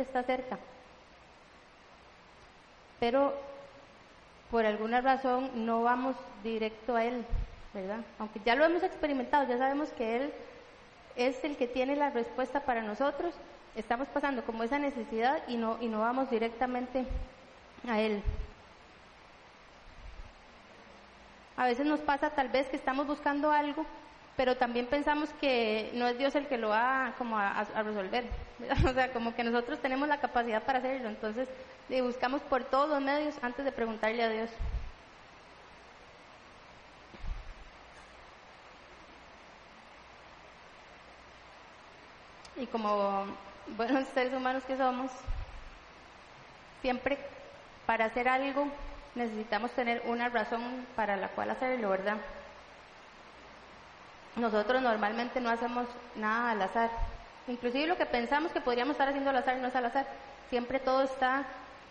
está cerca. Pero por alguna razón no vamos directo a Él, ¿verdad? Aunque ya lo hemos experimentado, ya sabemos que Él es el que tiene la respuesta para nosotros, estamos pasando como esa necesidad y no, y no vamos directamente a Él. A veces nos pasa tal vez que estamos buscando algo, pero también pensamos que no es Dios el que lo va como a, resolver. O sea, como que nosotros tenemos la capacidad para hacerlo, entonces buscamos por todos los medios antes de preguntarle a Dios. Y como buenos seres humanos que somos, siempre para hacer algo necesitamos tener una razón para la cual hacerlo, ¿verdad? Nosotros normalmente no hacemos nada al azar. Inclusive lo que pensamos que podríamos estar haciendo al azar no es al azar. Siempre todo está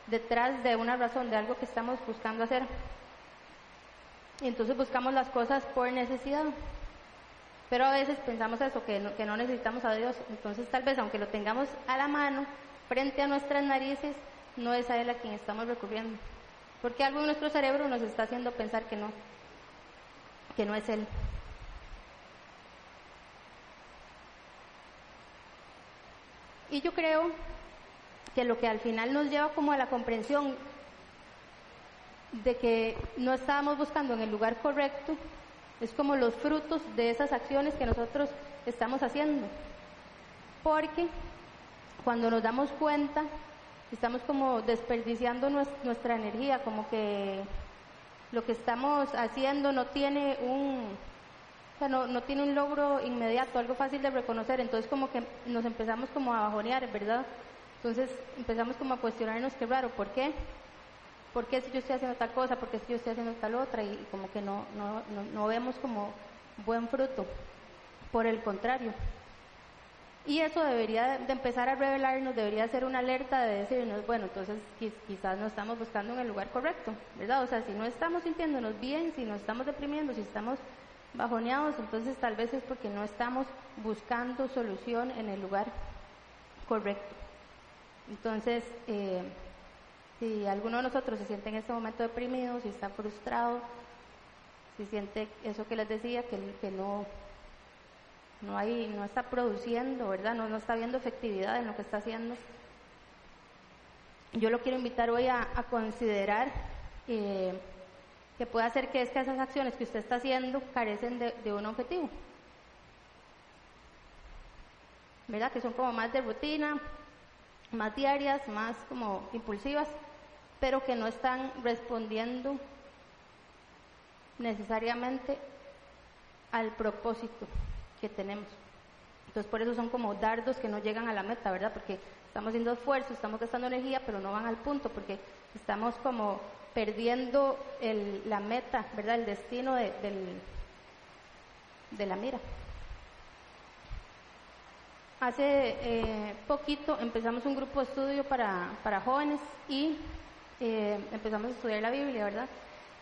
detrás de una razón, de algo que estamos buscando hacer. Y entonces buscamos las cosas por necesidad. Pero a veces pensamos eso, que no, que no necesitamos a Dios. Entonces tal vez aunque lo tengamos a la mano, frente a nuestras narices, no es a Él a quien estamos recurriendo. Porque algo en nuestro cerebro nos está haciendo pensar que no, que no es Él. Y yo creo que lo que al final nos lleva como a la comprensión de que no estábamos buscando en el lugar correcto es como los frutos de esas acciones que nosotros estamos haciendo. Porque cuando nos damos cuenta estamos como desperdiciando nuestra energía, como que lo que estamos haciendo no tiene un, o sea, no, no tiene un logro inmediato, algo fácil de reconocer, entonces como que nos empezamos como a bajonear, ¿verdad? Entonces empezamos como a cuestionarnos qué raro, ¿por qué? ¿Por qué si yo estoy haciendo tal cosa? ¿Por qué si yo estoy haciendo tal otra? Y, como que no, no, no, no vemos como buen fruto. Por el contrario, y eso debería de empezar a revelarnos, debería ser una alerta de decirnos, bueno, entonces quizás no estamos buscando en el lugar correcto, ¿verdad? O sea, si no estamos sintiéndonos bien, si nos estamos deprimiendo, si estamos bajoneados, entonces tal vez es porque no estamos buscando solución en el lugar correcto. Entonces, eh, si alguno de nosotros se siente en este momento deprimido, si está frustrado, si siente eso que les decía, que, no no hay, no está produciendo, ¿verdad? No, no está viendo efectividad en lo que está haciendo. Yo lo quiero invitar hoy a, considerar eh, que puede hacer que, es que esas acciones que usted está haciendo carecen de, un objetivo. ¿Verdad? Que son como más de rutina, más diarias, más como impulsivas, pero que no están respondiendo necesariamente al propósito que tenemos. Entonces por eso son como dardos que no llegan a la meta, ¿verdad? Porque estamos haciendo esfuerzo, estamos gastando energía, pero no van al punto, porque estamos como perdiendo el, la meta, ¿verdad? El destino de, del, de la mira. Hace eh, poquito empezamos un grupo de estudio para, jóvenes y eh, empezamos a estudiar la Biblia, ¿verdad?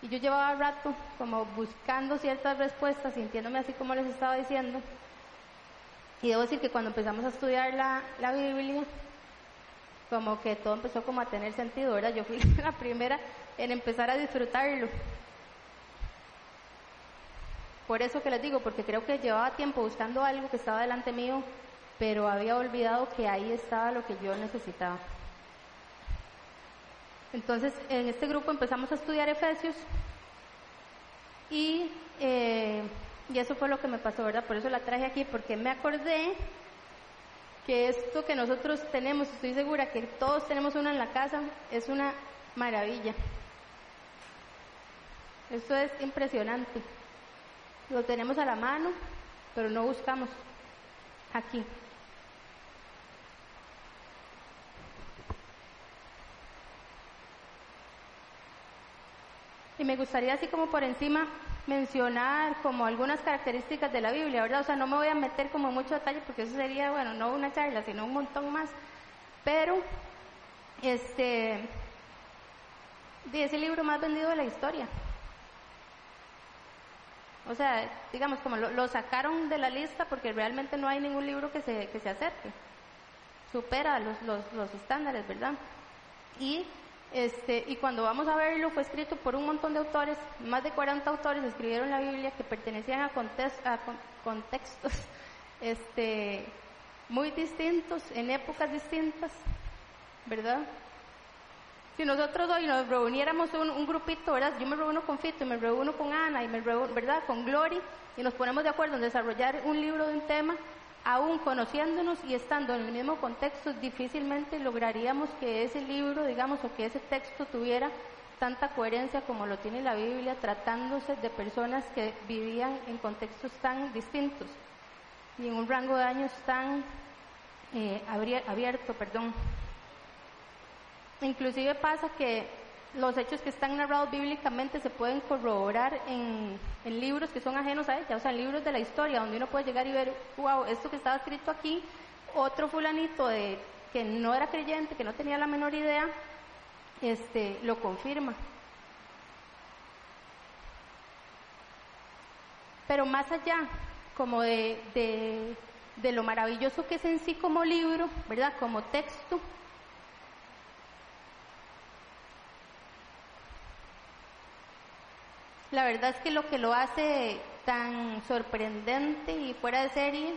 Y yo llevaba rato como buscando ciertas respuestas, sintiéndome así como les estaba diciendo. Y debo decir que cuando empezamos a estudiar la Biblia, como que todo empezó como a tener sentido, ¿verdad? Yo fui la primera en empezar a disfrutarlo. Por eso que les digo, porque creo que llevaba tiempo buscando algo que estaba delante mío, pero había olvidado que ahí estaba lo que yo necesitaba. Entonces, en este grupo empezamos a estudiar Efesios y, eh, y eso fue lo que me pasó, ¿verdad? Por eso la traje aquí, porque me acordé que esto que nosotros tenemos, estoy segura que todos tenemos una en la casa, es una maravilla. Esto es impresionante. Lo tenemos a la mano, pero no buscamos aquí. Me gustaría así como por encima mencionar como algunas características de la Biblia, ¿verdad? O sea, no me voy a meter como mucho detalle porque eso sería, bueno, no una charla, sino un montón más. Pero, este, es el libro más vendido de la historia. O sea, digamos, como lo, sacaron de la lista porque realmente no hay ningún libro que se, que se acerque. supera los, los, los estándares, ¿verdad? Y, este, y cuando vamos a verlo, fue escrito por un montón de autores, más de 40 autores escribieron la Biblia que pertenecían a, a contextos este, muy distintos, en épocas distintas, ¿verdad? Si nosotros hoy nos reuniéramos un, un, grupito, ¿verdad? Yo me reúno con Fito y me reúno con Ana y me reúno, ¿verdad? Con Glory y nos ponemos de acuerdo en desarrollar un libro de un tema, aún conociéndonos y estando en el mismo contexto, difícilmente lograríamos que ese libro, digamos, o que ese texto tuviera tanta coherencia como lo tiene la Biblia, tratándose de personas que vivían en contextos tan distintos y en un rango de años tan eh, abierto, perdón. Inclusive pasa que los hechos que están narrados bíblicamente se pueden corroborar en, libros que son ajenos a ella, o sea, en libros de la historia, donde uno puede llegar y ver, wow, esto que estaba escrito aquí, otro fulanito de que no era creyente, que no tenía la menor idea, este, lo confirma. Pero más allá, como de, de, de lo maravilloso que es en sí como libro, ¿verdad? Como texto, La verdad es que lo que lo hace tan sorprendente y fuera de serie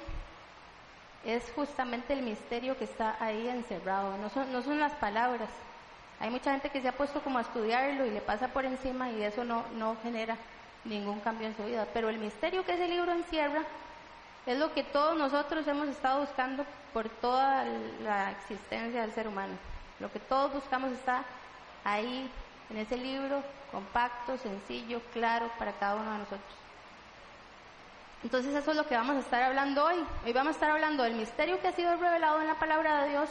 es justamente el misterio que está ahí encerrado, no son, no son las palabras. Hay mucha gente que se ha puesto como a estudiarlo y le pasa por encima y eso no, no genera ningún cambio en su vida. Pero el misterio que ese libro encierra es lo que todos nosotros hemos estado buscando por toda la existencia del ser humano. Lo que todos buscamos está ahí en ese libro compacto, sencillo, claro para cada uno de nosotros. Entonces eso es lo que vamos a estar hablando hoy. Hoy vamos a estar hablando del misterio que ha sido revelado en la palabra de Dios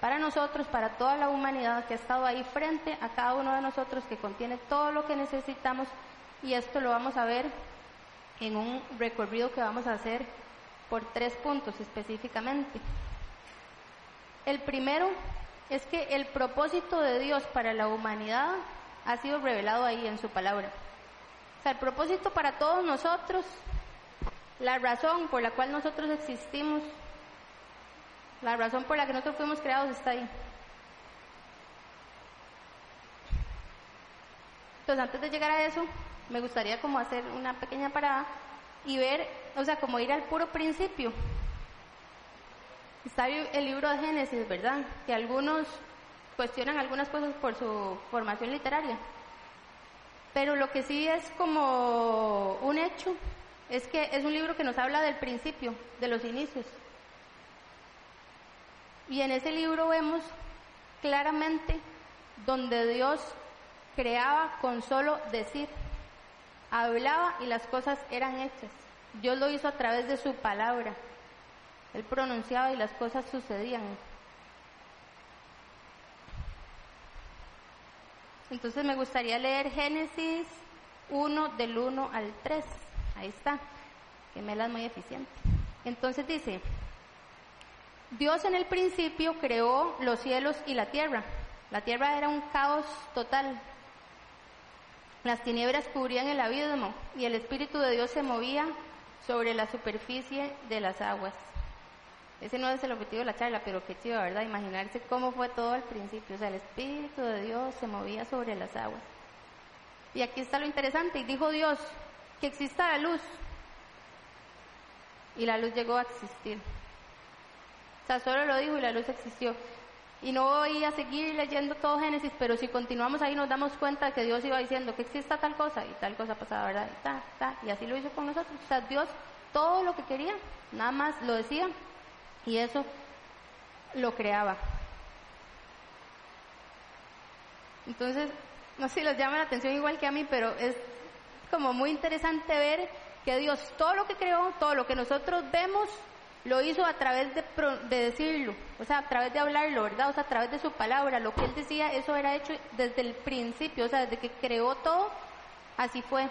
para nosotros, para toda la humanidad que ha estado ahí frente a cada uno de nosotros, que contiene todo lo que necesitamos y esto lo vamos a ver en un recorrido que vamos a hacer por tres puntos específicamente. El primero es que el propósito de Dios para la humanidad ha sido revelado ahí en su palabra. O sea, el propósito para todos nosotros, la razón por la cual nosotros existimos, la razón por la que nosotros fuimos creados está ahí. Entonces, antes de llegar a eso, me gustaría como hacer una pequeña parada y ver, o sea, como ir al puro principio. Está el libro de Génesis, ¿verdad? Que algunos cuestionan algunas cosas por su formación literaria. Pero lo que sí es como un hecho es que es un libro que nos habla del principio, de los inicios. Y en ese libro vemos claramente donde Dios creaba con solo decir, hablaba y las cosas eran hechas. Dios lo hizo a través de su palabra. Él pronunciaba y las cosas sucedían. Entonces me gustaría leer Génesis 1 del 1 al 3. Ahí está, que me la es muy eficiente. Entonces dice, Dios en el principio creó los cielos y la tierra. La tierra era un caos total. Las tinieblas cubrían el abismo y el Espíritu de Dios se movía sobre la superficie de las aguas. Ese no es el objetivo de la charla, pero chido, ¿verdad? Imaginarse cómo fue todo al principio. O sea, el Espíritu de Dios se movía sobre las aguas. Y aquí está lo interesante. Y dijo Dios que exista la luz. Y la luz llegó a existir. O sea, solo lo dijo y la luz existió. Y no voy a seguir leyendo todo Génesis, pero si continuamos ahí nos damos cuenta de que Dios iba diciendo que exista tal cosa y tal cosa pasaba, ¿verdad? Y, ta, ta, y así lo hizo con nosotros. O sea, Dios todo lo que quería, nada más lo decía y eso lo creaba. Entonces, no sé si les llama la atención igual que a mí, pero es como muy interesante ver que Dios todo lo que creó, todo lo que nosotros vemos, lo hizo a través de, de, decirlo, o sea, a través de hablarlo, ¿verdad? O sea, a través de su palabra. Lo que él decía, eso era hecho desde el principio, o sea, desde que creó todo, así fue.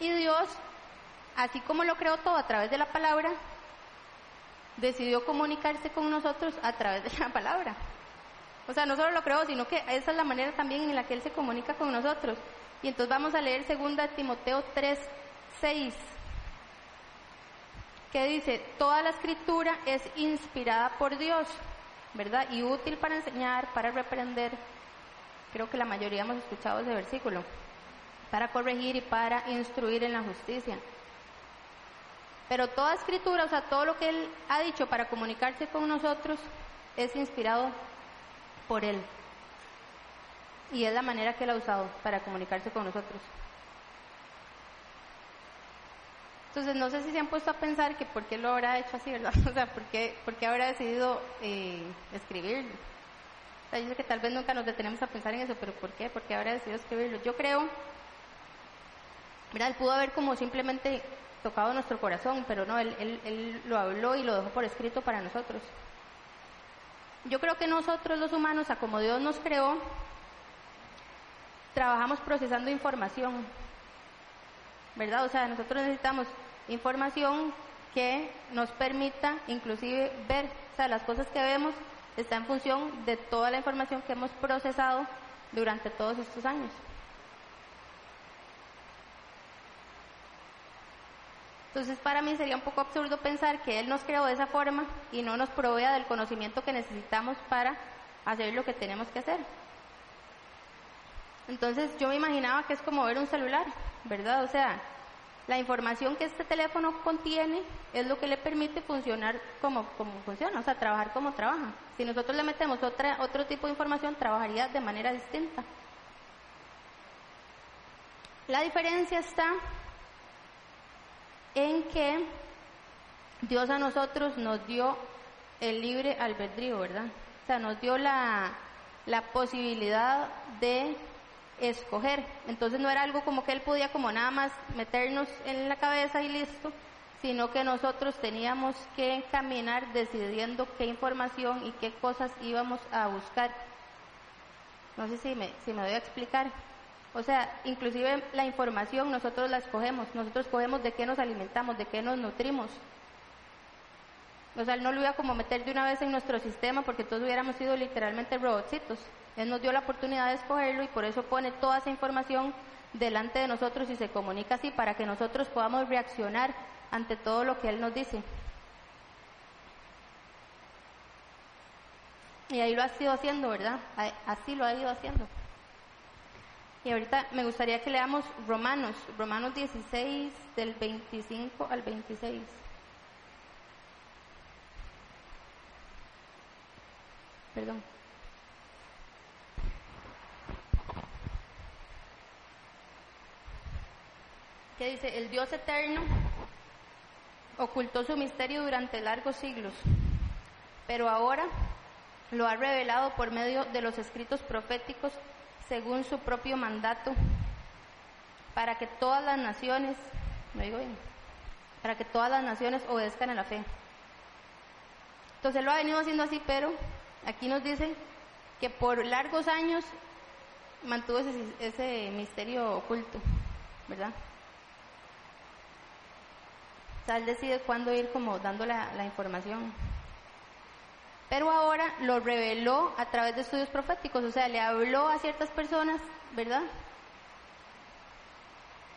Y Dios así como lo creó todo a través de la palabra, decidió comunicarse con nosotros a través de la palabra. O sea, no solo lo creó, sino que esa es la manera también en la que Él se comunica con nosotros. Y entonces vamos a leer 2 Timoteo 3, 6. que dice, toda la escritura es inspirada por Dios, ¿verdad? Y útil para enseñar, para reprender. Creo que la mayoría hemos escuchado ese versículo. Para corregir y para instruir en la justicia. Pero toda escritura, o sea, todo lo que Él ha dicho para comunicarse con nosotros es inspirado por Él. Y es la manera que Él ha usado para comunicarse con nosotros. Entonces, no sé si se han puesto a pensar que por qué lo habrá hecho así, ¿verdad? O sea, por qué, por qué habrá decidido eh, escribirlo. O sea, yo sé que tal vez nunca nos detenemos a pensar en eso, pero ¿por qué? ¿Por qué habrá decidido escribirlo? Yo creo, mira, él pudo haber como simplemente tocado nuestro corazón, pero no, él, él, él lo habló y lo dejó por escrito para nosotros. Yo creo que nosotros los humanos, a como Dios nos creó, trabajamos procesando información, ¿verdad? O sea, nosotros necesitamos información que nos permita inclusive ver, o sea, las cosas que vemos está en función de toda la información que hemos procesado durante todos estos años. Entonces, para mí sería un poco absurdo pensar que Él nos creó de esa forma y no nos provea del conocimiento que necesitamos para hacer lo que tenemos que hacer. Entonces, yo me imaginaba que es como ver un celular, ¿verdad? O sea, la información que este teléfono contiene es lo que le permite funcionar como, como funciona, o sea, trabajar como trabaja. Si nosotros le metemos otra, otro tipo de información, trabajaría de manera distinta. La diferencia está en que Dios a nosotros nos dio el libre albedrío, ¿verdad? O sea, nos dio la, posibilidad de escoger. Entonces no era algo como que Él podía como nada más meternos en la cabeza y listo, sino que nosotros teníamos que caminar decidiendo qué información y qué cosas íbamos a buscar. No sé si me, si me voy a explicar. O sea, inclusive la información nosotros la escogemos, nosotros escogemos de qué nos alimentamos, de qué nos nutrimos. O sea, Él no lo iba como meter de una vez en nuestro sistema porque todos hubiéramos sido literalmente robotcitos. Él nos dio la oportunidad de escogerlo y por eso pone toda esa información delante de nosotros y se comunica así para que nosotros podamos reaccionar ante todo lo que Él nos dice. Y ahí lo ha ido haciendo, ¿verdad? Así lo ha ido haciendo. Y ahorita me gustaría que leamos Romanos, Romanos 16 del 25 al 26. Perdón. ¿Qué dice? El Dios eterno ocultó su misterio durante largos siglos, pero ahora lo ha revelado por medio de los escritos proféticos según su propio mandato, para que todas las naciones, ¿me digo? Para que todas las naciones obedezcan a la fe. Entonces lo ha venido haciendo así, pero aquí nos dice que por largos años mantuvo ese, ese misterio oculto, ¿verdad? O sea, él decide cuándo ir como dando la, la información pero ahora lo reveló a través de estudios proféticos, o sea, le habló a ciertas personas, ¿verdad?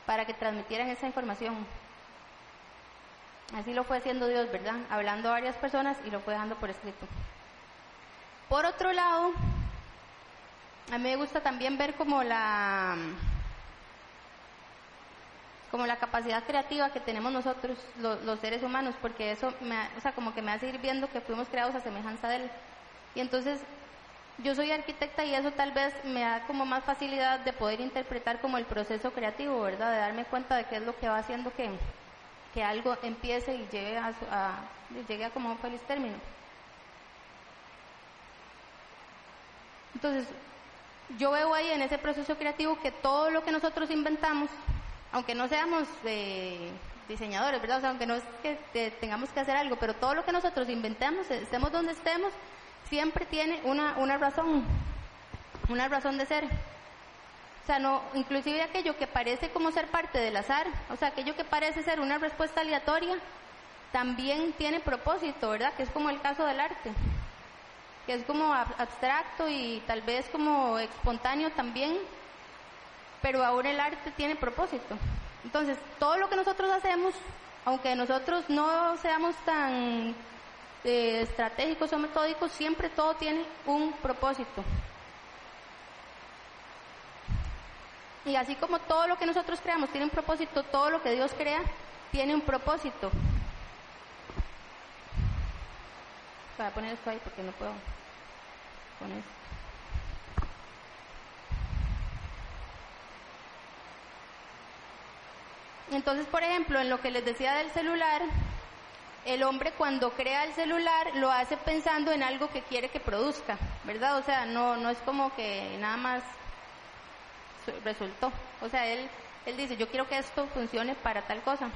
Para que transmitieran esa información. Así lo fue haciendo Dios, ¿verdad? Hablando a varias personas y lo fue dejando por escrito. Por otro lado, a mí me gusta también ver como la como la capacidad creativa que tenemos nosotros, los, seres humanos, porque eso, me, o sea, como que me hace ir viendo que fuimos creados a semejanza de Él. Y entonces, yo soy arquitecta y eso tal vez me da como más facilidad de poder interpretar como el proceso creativo, ¿verdad? De darme cuenta de qué es lo que va haciendo que, que algo empiece y llegue a, a, llegue a como un feliz término. Entonces, yo veo ahí en ese proceso creativo que todo lo que nosotros inventamos aunque no seamos eh, diseñadores, ¿verdad? O sea, aunque no es que tengamos que hacer algo, pero todo lo que nosotros inventamos, estemos donde estemos, siempre tiene una, una razón, una razón de ser. O sea, no, inclusive aquello que parece como ser parte del azar, o sea, aquello que parece ser una respuesta aleatoria, también tiene propósito, ¿verdad? Que es como el caso del arte, que es como abstracto y tal vez como espontáneo también, pero ahora el arte tiene propósito. Entonces, todo lo que nosotros hacemos aunque nosotros no seamos tan eh, estratégicos o metódicos, siempre todo tiene un propósito. Y así como todo lo que nosotros creamos tiene un propósito, todo lo que Dios crea tiene un propósito. Voy a poner esto ahí porque no puedo poner esto. Entonces, por ejemplo, en lo que les decía del celular, el hombre cuando crea el celular lo hace pensando en algo que quiere que produzca, ¿verdad? O sea, no, no es como que nada más resultó. O sea, él, él dice, yo quiero que esto funcione para tal cosa.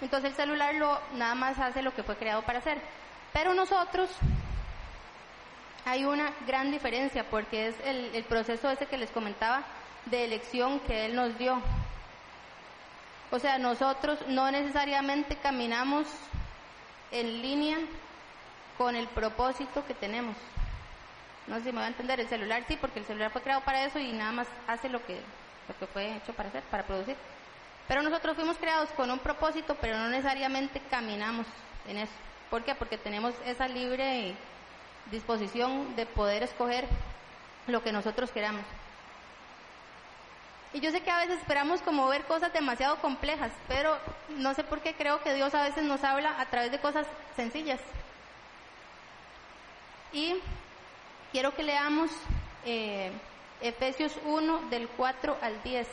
Entonces el celular lo, nada más hace lo que fue creado para hacer. Pero nosotros hay una gran diferencia porque es el, el proceso ese que les comentaba de elección que Él nos dio. O sea, nosotros no necesariamente caminamos en línea con el propósito que tenemos. No sé si me va a entender, el celular sí, porque el celular fue creado para eso y nada más hace lo que, lo que fue hecho para hacer, para producir. Pero nosotros fuimos creados con un propósito, pero no necesariamente caminamos en eso. ¿Por qué? Porque tenemos esa libre disposición de poder escoger lo que nosotros queramos. Y yo sé que a veces esperamos como ver cosas demasiado complejas, pero no sé por qué creo que Dios a veces nos habla a través de cosas sencillas. Y quiero que leamos eh, Efesios 1 del 4 al 10.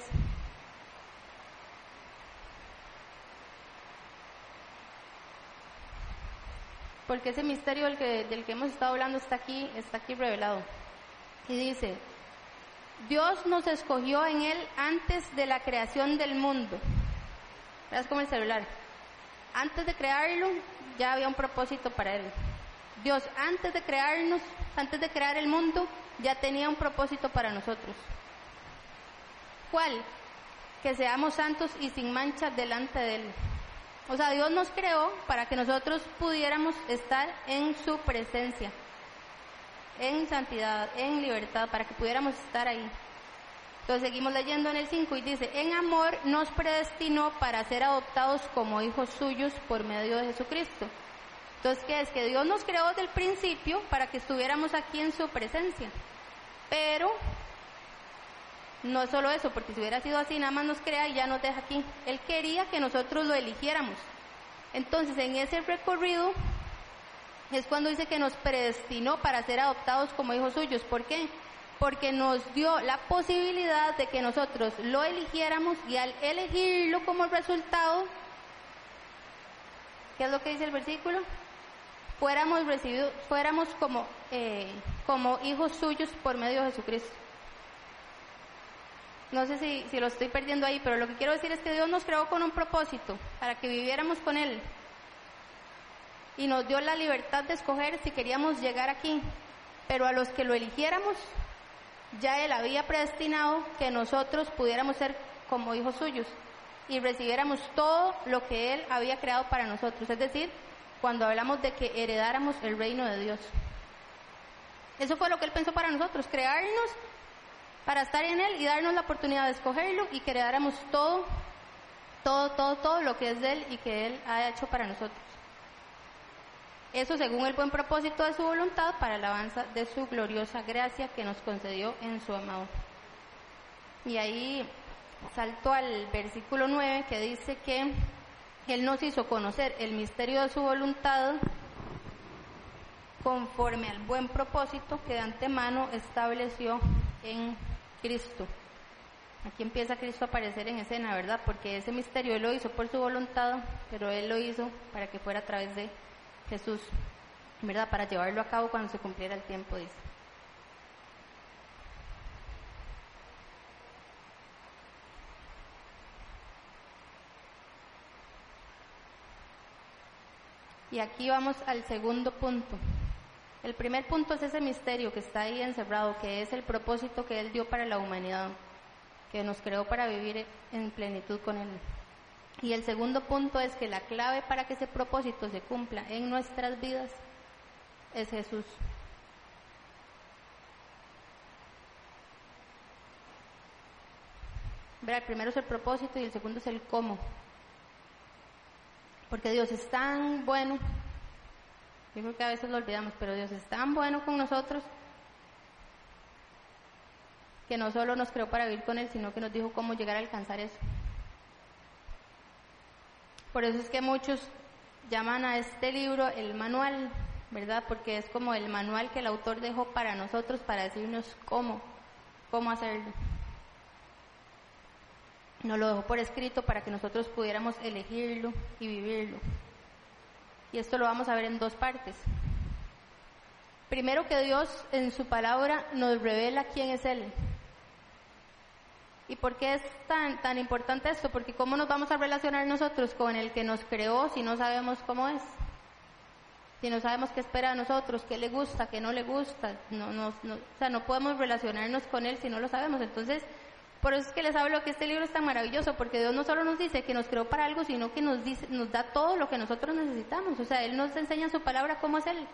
Porque ese misterio del que, hemos estado hablando está aquí, está aquí revelado. Y dice, Dios nos escogió en Él antes de la creación del mundo. Es como el celular. Antes de crearlo, ya había un propósito para Él. Dios, antes de crearnos, antes de crear el mundo, ya tenía un propósito para nosotros. ¿Cuál? Que seamos santos y sin mancha delante de Él. O sea, Dios nos creó para que nosotros pudiéramos estar en su presencia, en santidad, en libertad, para que pudiéramos estar ahí. Entonces seguimos leyendo en el 5 y dice, en amor nos predestinó para ser adoptados como hijos suyos por medio de Jesucristo. Entonces, ¿qué es? Que Dios nos creó desde el principio para que estuviéramos aquí en su presencia. Pero no solo eso, porque si hubiera sido así, nada más nos crea y ya nos deja aquí. Él quería que nosotros lo eligiéramos. Entonces, en ese recorrido es cuando dice que nos predestinó para ser adoptados como hijos suyos. ¿Por qué? Porque nos dio la posibilidad de que nosotros lo eligiéramos y al elegirlo como resultado, ¿qué es lo que dice el versículo? Fuéramos recibidos, fuéramos como, eh, como hijos suyos por medio de Jesucristo. No sé si, si lo estoy perdiendo ahí, pero lo que quiero decir es que Dios nos creó con un propósito, para que viviéramos con Él. Y nos dio la libertad de escoger si queríamos llegar aquí. Pero a los que lo eligiéramos, ya Él había predestinado que nosotros pudiéramos ser como hijos suyos y recibiéramos todo lo que Él había creado para nosotros. Es decir, cuando hablamos de que heredáramos el reino de Dios. Eso fue lo que Él pensó para nosotros, crearnos para estar en Él y darnos la oportunidad de escogerlo y que le dáramos todo, todo, todo, todo lo que es de Él y que Él ha hecho para nosotros. Eso según el buen propósito de su voluntad para alabanza de su gloriosa gracia que nos concedió en su amado. Y ahí salto al versículo 9 que dice que Él nos hizo conocer el misterio de su voluntad conforme al buen propósito que de antemano estableció en Cristo. Aquí empieza Cristo a aparecer en escena, ¿verdad? Porque ese misterio Él lo hizo por su voluntad, pero Él lo hizo para que fuera a través de Jesús, ¿verdad? Para llevarlo a cabo cuando se cumpliera el tiempo, dice. Y aquí vamos al segundo punto. El primer punto es ese misterio que está ahí encerrado, que es el propósito que Él dio para la humanidad, que nos creó para vivir en plenitud con Él. Y el segundo punto es que la clave para que ese propósito se cumpla en nuestras vidas es Jesús. El primero es el propósito y el segundo es el cómo. Porque Dios es tan bueno, yo que a veces lo olvidamos, pero Dios es tan bueno con nosotros que no solo nos creó para vivir con Él, sino que nos dijo cómo llegar a alcanzar eso. Por eso es que muchos llaman a este libro el manual, ¿verdad? Porque es como el manual que el autor dejó para nosotros para decirnos cómo, cómo hacerlo. Nos lo dejó por escrito para que nosotros pudiéramos elegirlo y vivirlo. Y esto lo vamos a ver en dos partes. Primero que Dios en su palabra nos revela quién es Él. ¿Y por qué es tan, tan importante esto? Porque ¿cómo nos vamos a relacionar nosotros con el que nos creó si no sabemos cómo es? Si no sabemos qué espera de nosotros, qué le gusta, qué no le gusta. No, no, o sea, no podemos relacionarnos con Él si no lo sabemos. Entonces, por eso es que les hablo que este libro es tan maravilloso, porque Dios no solo nos dice que nos creó para algo, sino que nos, dice, nos da todo lo que nosotros necesitamos. O sea, Él nos enseña en su palabra cómo es Él.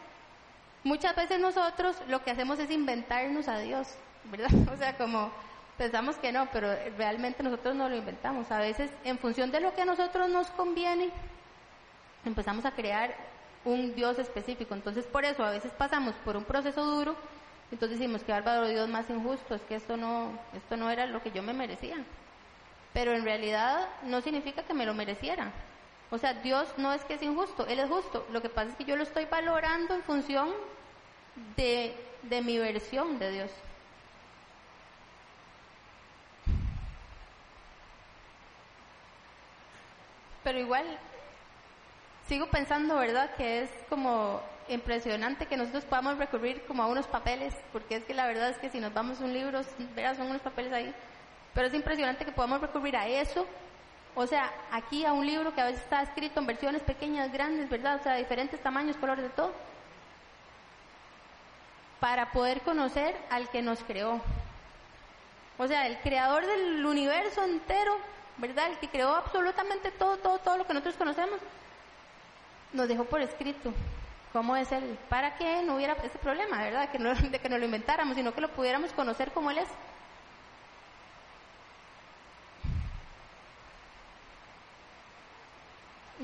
Muchas veces nosotros lo que hacemos es inventarnos a Dios, ¿verdad? O sea, como Pensamos que no, pero realmente nosotros no lo inventamos. A veces, en función de lo que a nosotros nos conviene, empezamos a crear un Dios específico. Entonces, por eso a veces pasamos por un proceso duro, entonces decimos que bárbaro Dios más injusto, es que esto no, esto no era lo que yo me merecía. Pero en realidad no significa que me lo mereciera. O sea, Dios no es que es injusto, Él es justo. Lo que pasa es que yo lo estoy valorando en función de, de mi versión de Dios. pero igual sigo pensando, ¿verdad?, que es como impresionante que nosotros podamos recurrir como a unos papeles, porque es que la verdad es que si nos vamos a un libro, verás, son unos papeles ahí, pero es impresionante que podamos recurrir a eso, o sea, aquí a un libro que a veces está escrito en versiones pequeñas, grandes, ¿verdad?, o sea, diferentes tamaños, colores, de todo, para poder conocer al que nos creó. O sea, el creador del universo entero ¿verdad? El que creó absolutamente todo, todo, todo lo que nosotros conocemos, nos dejó por escrito cómo es Él, para que no hubiera ese problema, ¿verdad? Que no, de que no lo inventáramos, sino que lo pudiéramos conocer como Él es.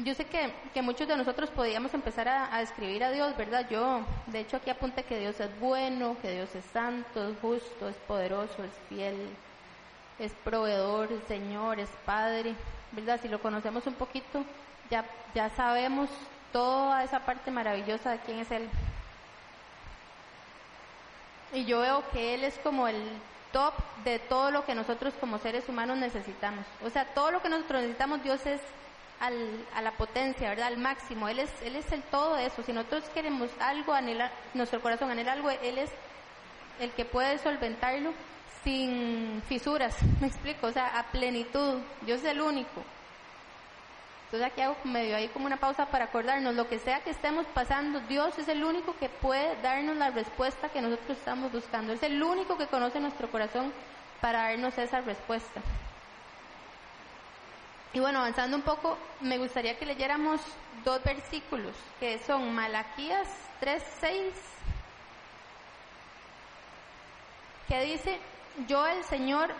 Yo sé que, que muchos de nosotros podíamos empezar a, a, describir a Dios, ¿verdad? Yo, de hecho, aquí apunté que Dios es bueno, que Dios es santo, es justo, es poderoso, es fiel, es proveedor, el Señor, es Padre, ¿verdad? Si lo conocemos un poquito, ya, ya sabemos toda esa parte maravillosa de quién es Él. Y yo veo que Él es como el top de todo lo que nosotros como seres humanos necesitamos. O sea, todo lo que nosotros necesitamos, Dios es al, a la potencia, ¿verdad? Al máximo. Él es, él es el todo de eso. Si nosotros queremos algo, anhelar, nuestro corazón anhela algo, Él es el que puede solventarlo sin fisuras, me explico, o sea, a plenitud, Dios es el único. Entonces aquí hago medio ahí como una pausa para acordarnos, lo que sea que estemos pasando, Dios es el único que puede darnos la respuesta que nosotros estamos buscando, es el único que conoce nuestro corazón para darnos esa respuesta. Y bueno, avanzando un poco, me gustaría que leyéramos dos versículos, que son Malaquías 3.6, que dice, yo el Señor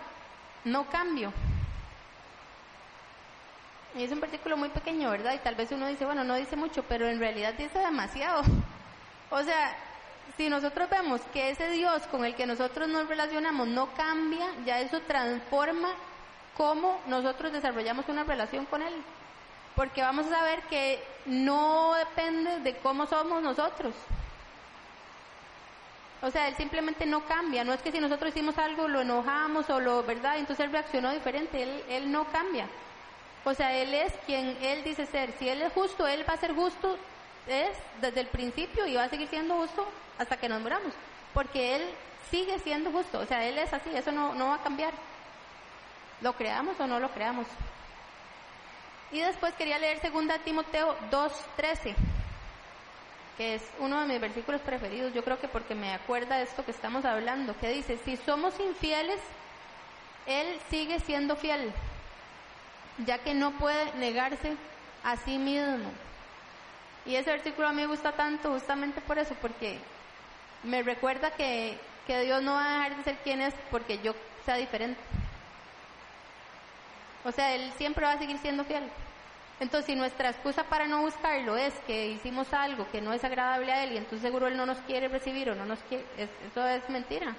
no cambio. Y es un versículo muy pequeño, ¿verdad? Y tal vez uno dice, bueno, no dice mucho, pero en realidad dice demasiado. O sea, si nosotros vemos que ese Dios con el que nosotros nos relacionamos no cambia, ya eso transforma cómo nosotros desarrollamos una relación con Él. Porque vamos a ver que no depende de cómo somos nosotros, o sea, él simplemente no cambia. No es que si nosotros hicimos algo, lo enojamos o lo, ¿verdad? Entonces él reaccionó diferente. Él, él no cambia. O sea, él es quien él dice ser. Si él es justo, él va a ser justo es desde el principio y va a seguir siendo justo hasta que nos muramos. Porque él sigue siendo justo. O sea, él es así. Eso no, no va a cambiar. Lo creamos o no lo creamos. Y después quería leer 2 Timoteo 2.13 que es uno de mis versículos preferidos, yo creo que porque me acuerda de esto que estamos hablando, que dice, si somos infieles, Él sigue siendo fiel, ya que no puede negarse a sí mismo. Y ese versículo a mí me gusta tanto justamente por eso, porque me recuerda que, que Dios no va a dejar de ser quien es porque yo sea diferente. O sea, Él siempre va a seguir siendo fiel. Entonces, si nuestra excusa para no buscarlo es que hicimos algo que no es agradable a Él y entonces seguro Él no nos quiere recibir o no nos quiere, eso es mentira.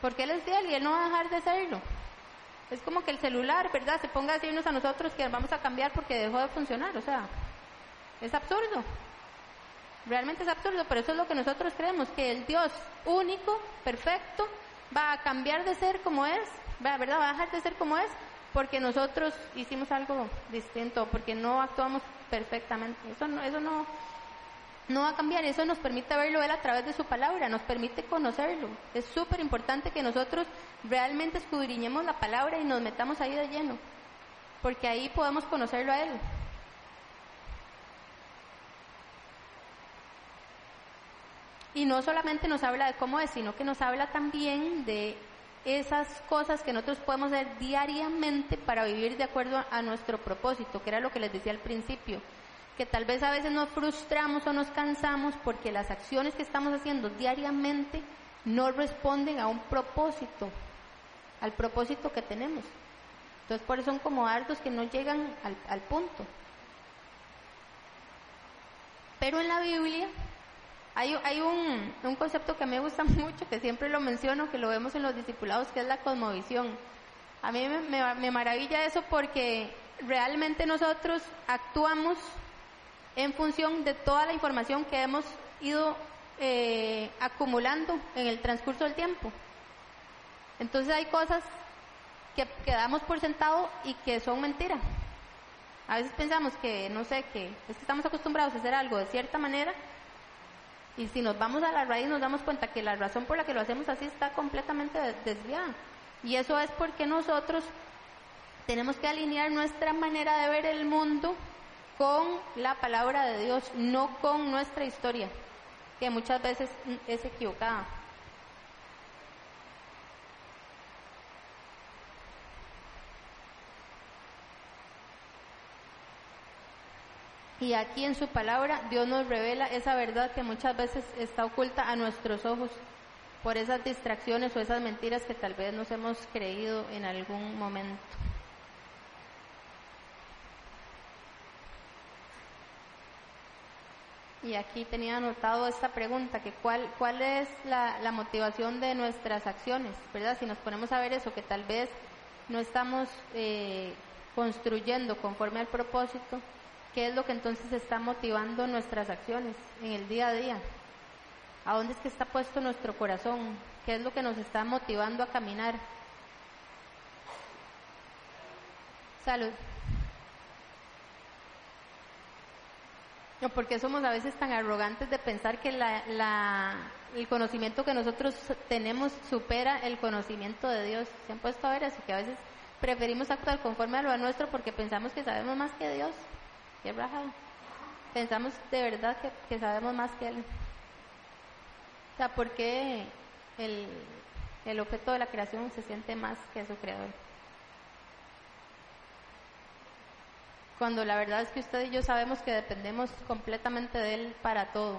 Porque Él es fiel y Él no va a dejar de serlo. Es como que el celular, ¿verdad? Se ponga a decirnos a nosotros que vamos a cambiar porque dejó de funcionar. O sea, es absurdo. Realmente es absurdo, pero eso es lo que nosotros creemos, que el Dios único, perfecto, va a cambiar de ser como es, ¿verdad? Va a dejar de ser como es porque nosotros hicimos algo distinto, porque no actuamos perfectamente. Eso no, eso no, no va a cambiar, eso nos permite verlo Él a través de su palabra, nos permite conocerlo. Es súper importante que nosotros realmente escudriñemos la palabra y nos metamos ahí de lleno, porque ahí podemos conocerlo a Él. Y no solamente nos habla de cómo es, sino que nos habla también de esas cosas que nosotros podemos hacer diariamente para vivir de acuerdo a nuestro propósito, que era lo que les decía al principio, que tal vez a veces nos frustramos o nos cansamos porque las acciones que estamos haciendo diariamente no responden a un propósito, al propósito que tenemos. Entonces por eso son como dardos que no llegan al, al punto. Pero en la Biblia hay, hay un, un, concepto que me gusta mucho, que siempre lo menciono, que lo vemos en los discipulados, que es la cosmovisión. A mí me, me, maravilla eso porque realmente nosotros actuamos en función de toda la información que hemos ido eh, acumulando en el transcurso del tiempo. Entonces hay cosas que, que damos por sentado y que son mentiras. A veces pensamos que, no sé, que es que estamos acostumbrados a hacer algo de cierta manera y si nos vamos a la raíz nos damos cuenta que la razón por la que lo hacemos así está completamente desviada. Y eso es porque nosotros tenemos que alinear nuestra manera de ver el mundo con la palabra de Dios, no con nuestra historia, que muchas veces es equivocada. Y aquí en su palabra Dios nos revela esa verdad que muchas veces está oculta a nuestros ojos por esas distracciones o esas mentiras que tal vez nos hemos creído en algún momento. Y aquí tenía anotado esta pregunta, que cuál, cuál es la, motivación de nuestras acciones, ¿verdad? Si nos ponemos a ver eso, que tal vez no estamos eh, construyendo conforme al propósito, ¿Qué es lo que entonces está motivando nuestras acciones en el día a día? ¿A dónde es que está puesto nuestro corazón? ¿Qué es lo que nos está motivando a caminar? Salud. No, porque somos a veces tan arrogantes de pensar que la, el conocimiento que nosotros tenemos supera el conocimiento de Dios. Se han puesto a ver eso, que a veces preferimos actuar conforme a lo nuestro porque pensamos que sabemos más que Dios. Qué Pensamos de verdad que, sabemos más que Él. O sea, ¿por qué el, el objeto de la creación se siente más que su creador? Cuando la verdad es que usted y yo sabemos que dependemos completamente de Él para todo.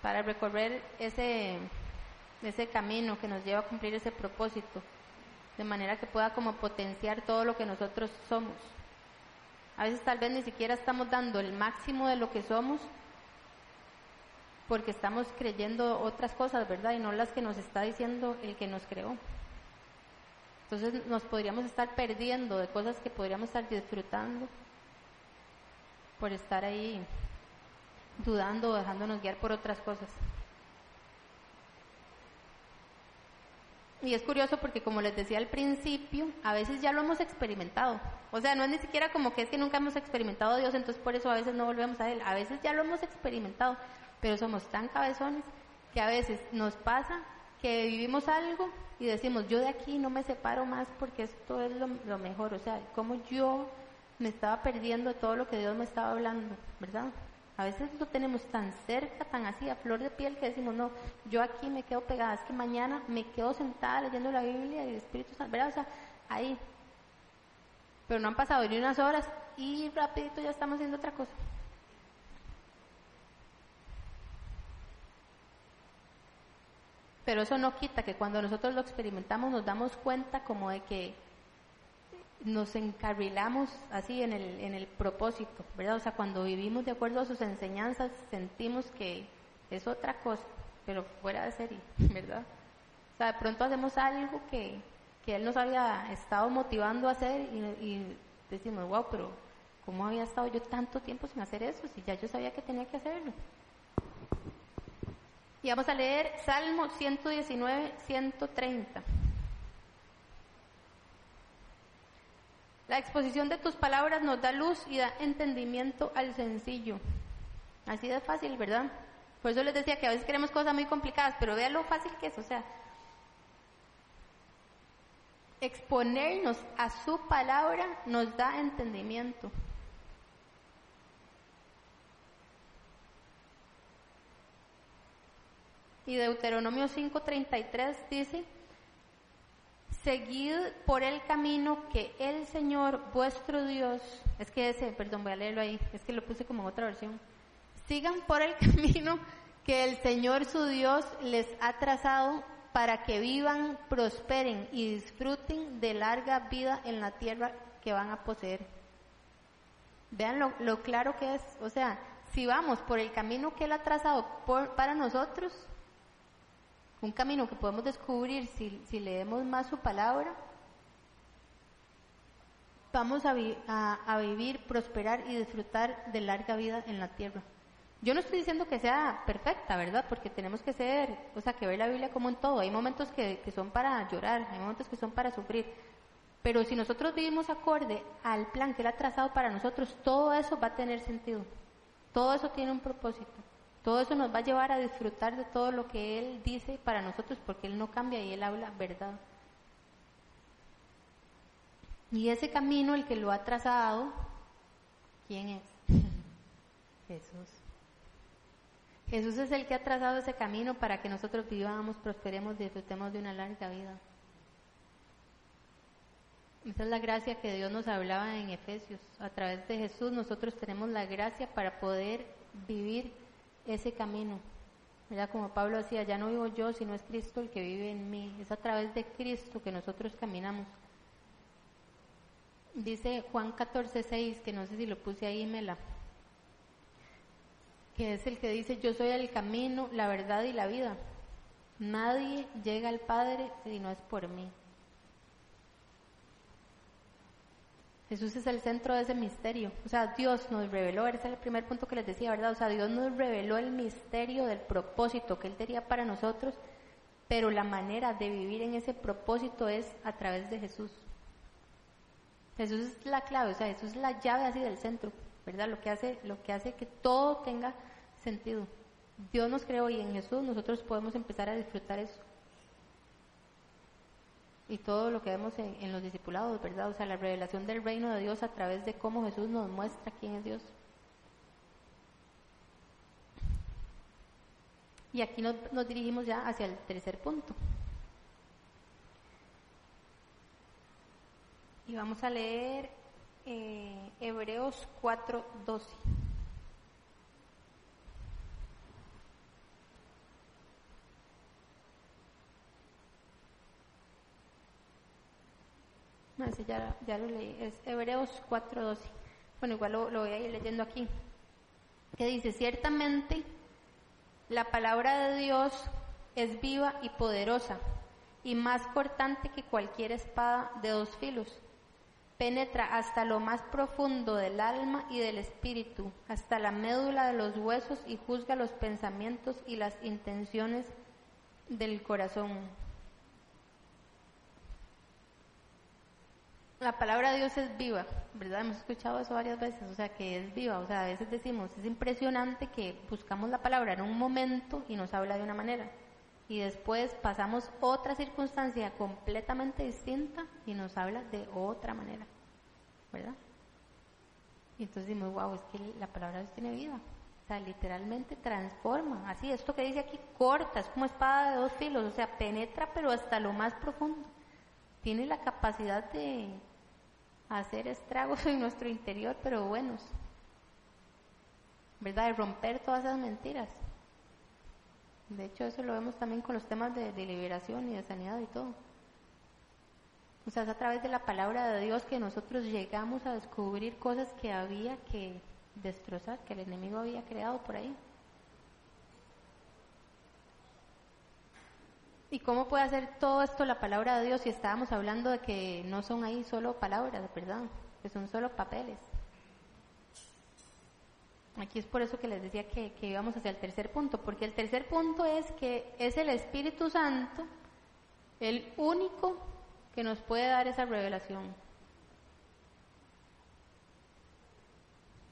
Para recorrer ese, ese camino que nos lleva a cumplir ese propósito de manera que pueda como potenciar todo lo que nosotros somos. A veces tal vez ni siquiera estamos dando el máximo de lo que somos porque estamos creyendo otras cosas, ¿verdad? Y no las que nos está diciendo el que nos creó. Entonces nos podríamos estar perdiendo de cosas que podríamos estar disfrutando por estar ahí dudando o dejándonos guiar por otras cosas. Y es curioso porque como les decía al principio, a veces ya lo hemos experimentado. O sea, no es ni siquiera como que es que nunca hemos experimentado a Dios, entonces por eso a veces no volvemos a Él. A veces ya lo hemos experimentado, pero somos tan cabezones que a veces nos pasa que vivimos algo y decimos, yo de aquí no me separo más porque esto es lo, mejor. O sea, como yo me estaba perdiendo todo lo que Dios me estaba hablando, ¿verdad? A veces lo tenemos tan cerca, tan así, a flor de piel, que decimos, no, yo aquí me quedo pegada, es que mañana me quedo sentada leyendo la Biblia y el Espíritu Santo, ¿verdad? O sea, ahí. Pero no han pasado ni unas horas y rapidito ya estamos haciendo otra cosa. Pero eso no quita que cuando nosotros lo experimentamos nos damos cuenta como de que nos encarrilamos así en el, en el propósito, ¿verdad? O sea, cuando vivimos de acuerdo a sus enseñanzas sentimos que es otra cosa, pero fuera de serie, ¿verdad? O sea, de pronto hacemos algo que, que Él nos había estado motivando a hacer y, y decimos, wow, pero ¿cómo había estado yo tanto tiempo sin hacer eso? Si ya yo sabía que tenía que hacerlo. Y vamos a leer Salmo 119, 130. La exposición de tus palabras nos da luz y da entendimiento al sencillo. Así de fácil, ¿verdad? Por eso les decía que a veces queremos cosas muy complicadas, pero vean lo fácil que es, o sea, exponernos a su palabra nos da entendimiento. Y Deuteronomio 5:33 dice, seguid por el camino que el Señor vuestro Dios, es que ese, perdón, voy a leerlo ahí, es que lo puse como en otra versión, sigan por el camino que el Señor su Dios les ha trazado para que vivan, prosperen y disfruten de larga vida en la tierra que van a poseer. Vean lo, claro que es, o sea, si vamos por el camino que Él ha trazado para nosotros, un camino que podemos descubrir si, si leemos más su palabra, vamos a, vivir, prosperar y disfrutar de larga vida en la tierra. Yo no estoy diciendo que sea perfecta, ¿verdad? Porque tenemos que ser, o sea, que ver la Biblia como en todo. Hay momentos que, que son para llorar, hay momentos que son para sufrir. Pero si nosotros vivimos acorde al plan que Él ha trazado para nosotros, todo eso va a tener sentido. Todo eso tiene un propósito. Todo eso nos va a llevar a disfrutar de todo lo que Él dice para nosotros porque Él no cambia y Él habla verdad. Y ese camino, el que lo ha trazado, ¿quién es? Jesús. Jesús es el que ha trazado ese camino para que nosotros vivamos, prosperemos disfrutemos de una larga vida. Esa es la gracia que Dios nos hablaba en Efesios. A través de Jesús nosotros tenemos la gracia para poder vivir ese camino. Mira, como Pablo decía, ya no vivo yo, sino es Cristo el que vive en mí. Es a través de Cristo que nosotros caminamos. Dice Juan 14, 6, que no sé si lo puse ahí, Mela que es el que dice, yo soy el camino, la verdad y la vida. Nadie llega al Padre si no es por mí. Jesús es el centro de ese misterio. O sea, Dios nos reveló, ese es el primer punto que les decía, ¿verdad? O sea, Dios nos reveló el misterio del propósito que Él tenía para nosotros, pero la manera de vivir en ese propósito es a través de Jesús. Jesús es la clave, o sea, Jesús es la llave así del centro, ¿verdad? Lo que hace, lo que hace que todo tenga sentido. Dios nos creó y en Jesús nosotros podemos empezar a disfrutar eso. Y todo lo que vemos en, los discipulados, ¿verdad? O sea, la revelación del reino de Dios a través de cómo Jesús nos muestra quién es Dios. Y aquí nos, dirigimos ya hacia el tercer punto. Y vamos a leer eh, Hebreos 4:12. No, ese ya, ya lo leí, es Hebreos 4.12. Bueno, igual lo, lo voy a ir leyendo aquí. Que dice, ciertamente la palabra de Dios es viva y poderosa y más cortante que cualquier espada de dos filos. Penetra hasta lo más profundo del alma y del espíritu, hasta la médula de los huesos y juzga los pensamientos y las intenciones del corazón. La palabra de Dios es viva, ¿verdad? Hemos escuchado eso varias veces, o sea, que es viva, o sea, a veces decimos, es impresionante que buscamos la palabra en un momento y nos habla de una manera, y después pasamos otra circunstancia completamente distinta y nos habla de otra manera, ¿verdad? Y entonces decimos, wow, es que la palabra de Dios tiene vida, o sea, literalmente transforma, así, esto que dice aquí, corta, es como espada de dos filos, o sea, penetra pero hasta lo más profundo tiene la capacidad de hacer estragos en nuestro interior, pero buenos. ¿Verdad? De romper todas esas mentiras. De hecho, eso lo vemos también con los temas de, de liberación y de sanidad y todo. O sea, es a través de la palabra de Dios que nosotros llegamos a descubrir cosas que había que destrozar, que el enemigo había creado por ahí. ¿Y cómo puede hacer todo esto la palabra de Dios si estábamos hablando de que no son ahí solo palabras, ¿verdad? Que son solo papeles. Aquí es por eso que les decía que, que íbamos hacia el tercer punto, porque el tercer punto es que es el Espíritu Santo el único que nos puede dar esa revelación.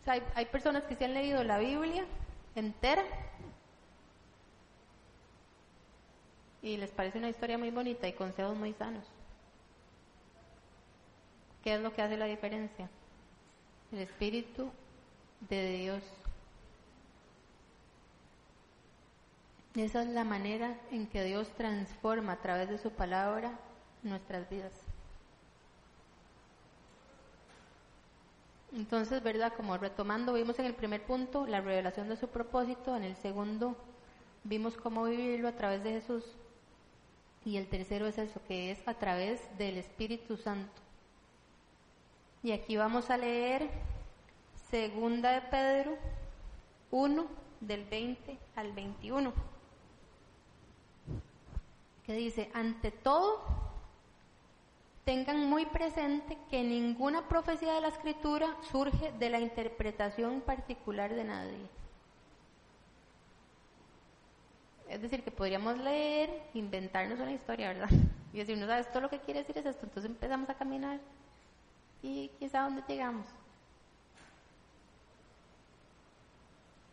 hay, hay personas que se han leído la Biblia entera y les parece una historia muy bonita y consejos muy sanos. ¿Qué es lo que hace la diferencia? El Espíritu de Dios. Esa es la manera en que Dios transforma a través de su palabra nuestras vidas. Entonces, ¿verdad? Como retomando, vimos en el primer punto la revelación de su propósito, en el segundo vimos cómo vivirlo a través de Jesús y el tercero es eso, que es a través del Espíritu Santo. Y aquí vamos a leer Segunda de Pedro 1 del 20 al 21, que dice, ante todo, tengan muy presente que ninguna profecía de la Escritura surge de la interpretación particular de nadie es decir, que podríamos leer, inventarnos una historia, ¿verdad? Y decir, no sabes, todo lo que quiere decir es esto. Entonces empezamos a caminar y sabe dónde llegamos.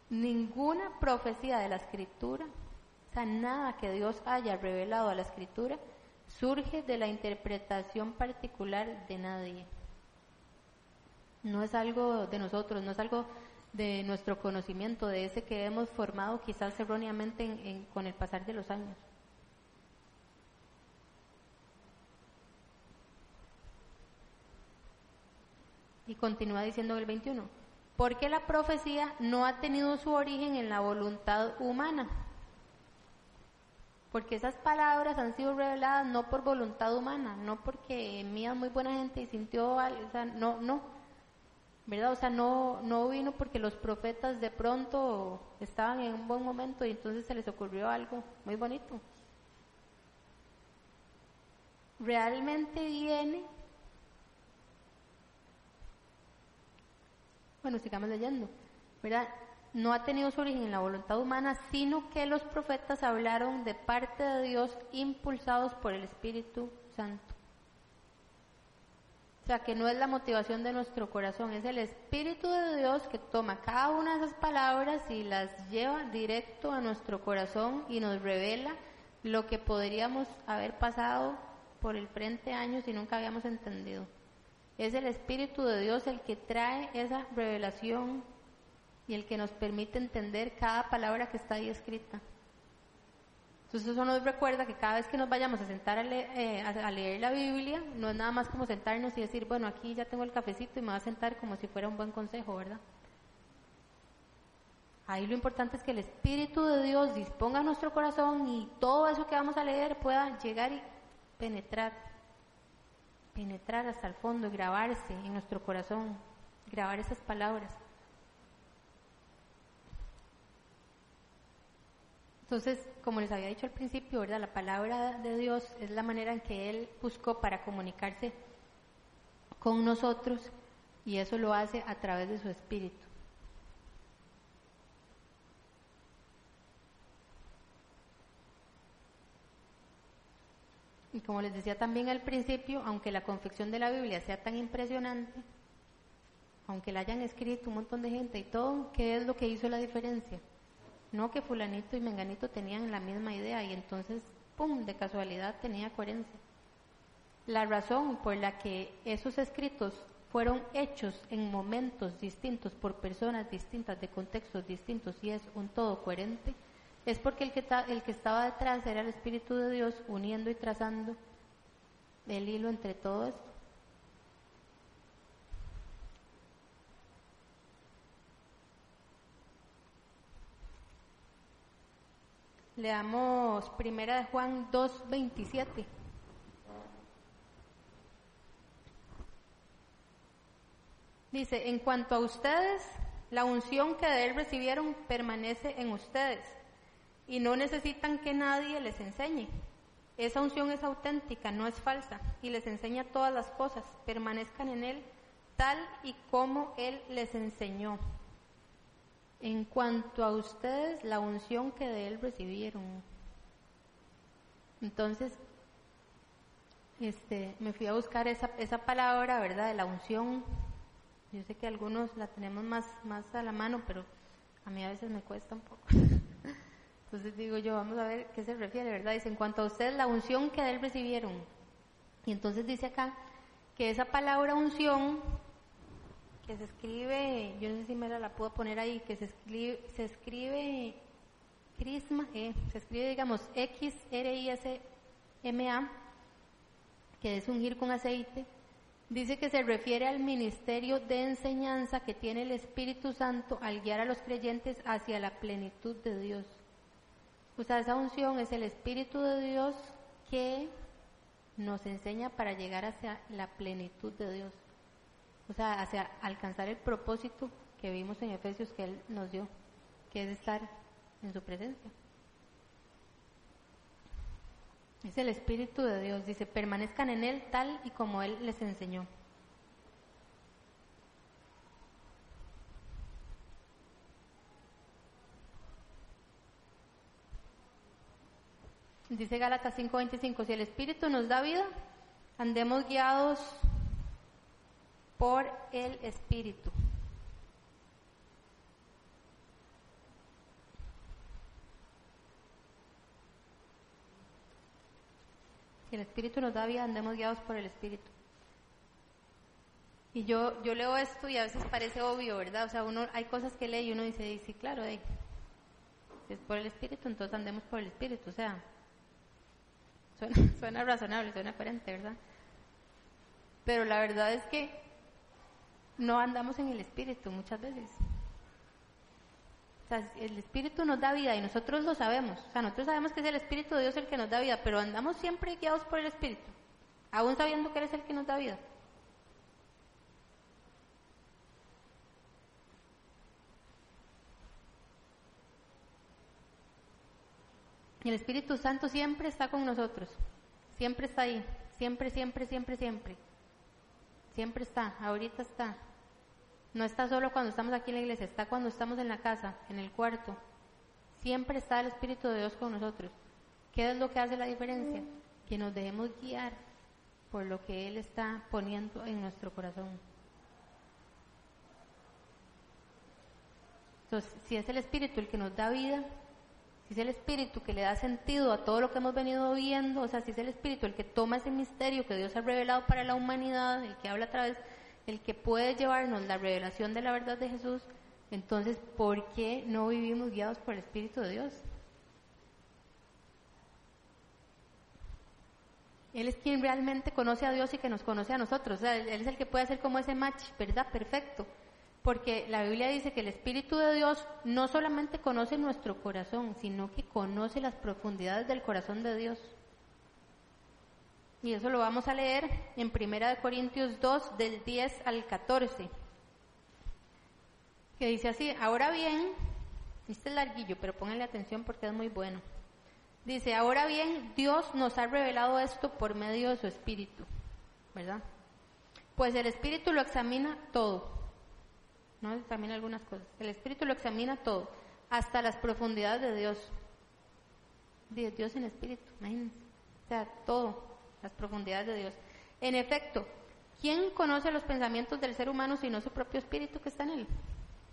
Ninguna profecía de la escritura, o sea, nada que Dios haya revelado a la escritura, surge de la interpretación particular de nadie. No es algo de nosotros, no es algo de nuestro conocimiento, de ese que hemos formado quizás erróneamente con el pasar de los años. Y continúa diciendo el 21, porque la profecía no ha tenido su origen en la voluntad humana, porque esas palabras han sido reveladas no por voluntad humana, no porque mía muy buena gente y sintió algo, no, no, ¿verdad? O sea, no, no vino porque los profetas de pronto estaban en un buen momento y entonces se les ocurrió algo muy bonito. Realmente viene, bueno, sigamos leyendo, ¿verdad? No ha tenido su origen en la voluntad humana, sino que los profetas hablaron de parte de Dios impulsados por el Espíritu Santo. O sea, que no es la motivación de nuestro corazón, es el Espíritu de Dios que toma cada una de esas palabras y las lleva directo a nuestro corazón y nos revela lo que podríamos haber pasado por el frente años y nunca habíamos entendido. Es el Espíritu de Dios el que trae esa revelación y el que nos permite entender cada palabra que está ahí escrita. Entonces eso nos recuerda que cada vez que nos vayamos a sentar eh, a leer, la Biblia, no es nada más como sentarnos y decir, bueno, aquí ya tengo el cafecito y me voy a sentar como si fuera un buen consejo, ¿verdad? Ahí lo importante es que el Espíritu de Dios disponga nuestro corazón y todo eso que vamos a leer pueda llegar y penetrar, penetrar hasta el fondo grabarse en nuestro corazón, grabar esas palabras. Entonces, como les había dicho al principio, ¿verdad? La palabra de Dios es la manera en que Él buscó para comunicarse con nosotros y eso lo hace a través de su espíritu. Y como les decía también al principio, aunque la confección de la Biblia sea tan impresionante, aunque la hayan escrito un montón de gente y todo, ¿qué es lo que hizo la diferencia? No que fulanito y menganito tenían la misma idea y entonces, ¡pum!, de casualidad tenía coherencia. La razón por la que esos escritos fueron hechos en momentos distintos por personas distintas, de contextos distintos y es un todo coherente, es porque el que, el que estaba detrás era el Espíritu de Dios uniendo y trazando el hilo entre todo esto. Leamos primera de Juan 2.27. Dice, en cuanto a ustedes, la unción que de él recibieron permanece en ustedes y no necesitan que nadie les enseñe. Esa unción es auténtica, no es falsa, y les enseña todas las cosas. Permanezcan en él tal y como él les enseñó. En cuanto a ustedes, la unción que de él recibieron. Entonces, este, me fui a buscar esa, esa palabra, ¿verdad? De la unción yo sé que algunos la tenemos más, más a la mano, pero a mí a veces me cuesta un poco. Entonces digo yo, vamos a ver qué se refiere, ¿verdad? Dice, en cuanto a ustedes, la unción que de él recibieron. Y entonces dice acá que esa palabra unción, que se escribe, yo no sé si me la, puedo poner ahí, que se escribe, se escribe crisma, eh, se escribe, digamos, X, R, I, S, M, A, que es ungir con aceite, Dice que se refiere al ministerio de enseñanza que tiene el Espíritu Santo al guiar a los creyentes hacia la plenitud de Dios. O sea, esa unción es el Espíritu de Dios que nos enseña para llegar hacia la plenitud de Dios. O sea, hacia alcanzar el propósito que vimos en Efesios que Él nos dio, que es estar en su presencia. Es el Espíritu de Dios. Dice, permanezcan en Él tal y como Él les enseñó. Dice Gálatas 5:25, si el Espíritu nos da vida, andemos guiados por el Espíritu. el Espíritu nos da vida, andemos guiados por el Espíritu. Y yo, yo leo esto y a veces parece obvio, ¿verdad? O sea, uno, hay cosas que lee y uno dice, sí, claro, si es por el Espíritu, entonces andemos por el Espíritu. O sea, suena, suena razonable, suena coherente, ¿verdad? Pero la verdad es que no andamos en el Espíritu muchas veces el Espíritu nos da vida y nosotros lo sabemos. O sea, nosotros sabemos que es el Espíritu de Dios el que nos da vida, pero andamos siempre guiados por el Espíritu, aún sabiendo que Él es el que nos da vida. Y el Espíritu Santo siempre está con nosotros, siempre está ahí, siempre, siempre, siempre, siempre. Siempre está, ahorita está. No está solo cuando estamos aquí en la iglesia, está cuando estamos en la casa, en el cuarto. Siempre está el Espíritu de Dios con nosotros. ¿Qué es lo que hace la diferencia? Que nos dejemos guiar por lo que Él está poniendo en nuestro corazón. Entonces, si es el Espíritu el que nos da vida, si es el Espíritu que le da sentido a todo lo que hemos venido viendo, o sea, si es el Espíritu el que toma ese misterio que Dios ha revelado para la humanidad, el que habla a través el que puede llevarnos la revelación de la verdad de Jesús, entonces, ¿por qué no vivimos guiados por el Espíritu de Dios? Él es quien realmente conoce a Dios y que nos conoce a nosotros. O sea, él es el que puede hacer como ese match, ¿verdad? Perfecto. Porque la Biblia dice que el Espíritu de Dios no solamente conoce nuestro corazón, sino que conoce las profundidades del corazón de Dios. Y eso lo vamos a leer en Primera de Corintios 2 del 10 al 14. Que dice así, ahora bien, este es larguillo, pero pónganle atención porque es muy bueno. Dice, ahora bien, Dios nos ha revelado esto por medio de su Espíritu, ¿verdad? Pues el Espíritu lo examina todo, no examina algunas cosas, el Espíritu lo examina todo, hasta las profundidades de Dios. Dios en Espíritu, imagínense, o sea, todo las profundidades de Dios. En efecto, ¿quién conoce los pensamientos del ser humano sino su propio espíritu que está en él?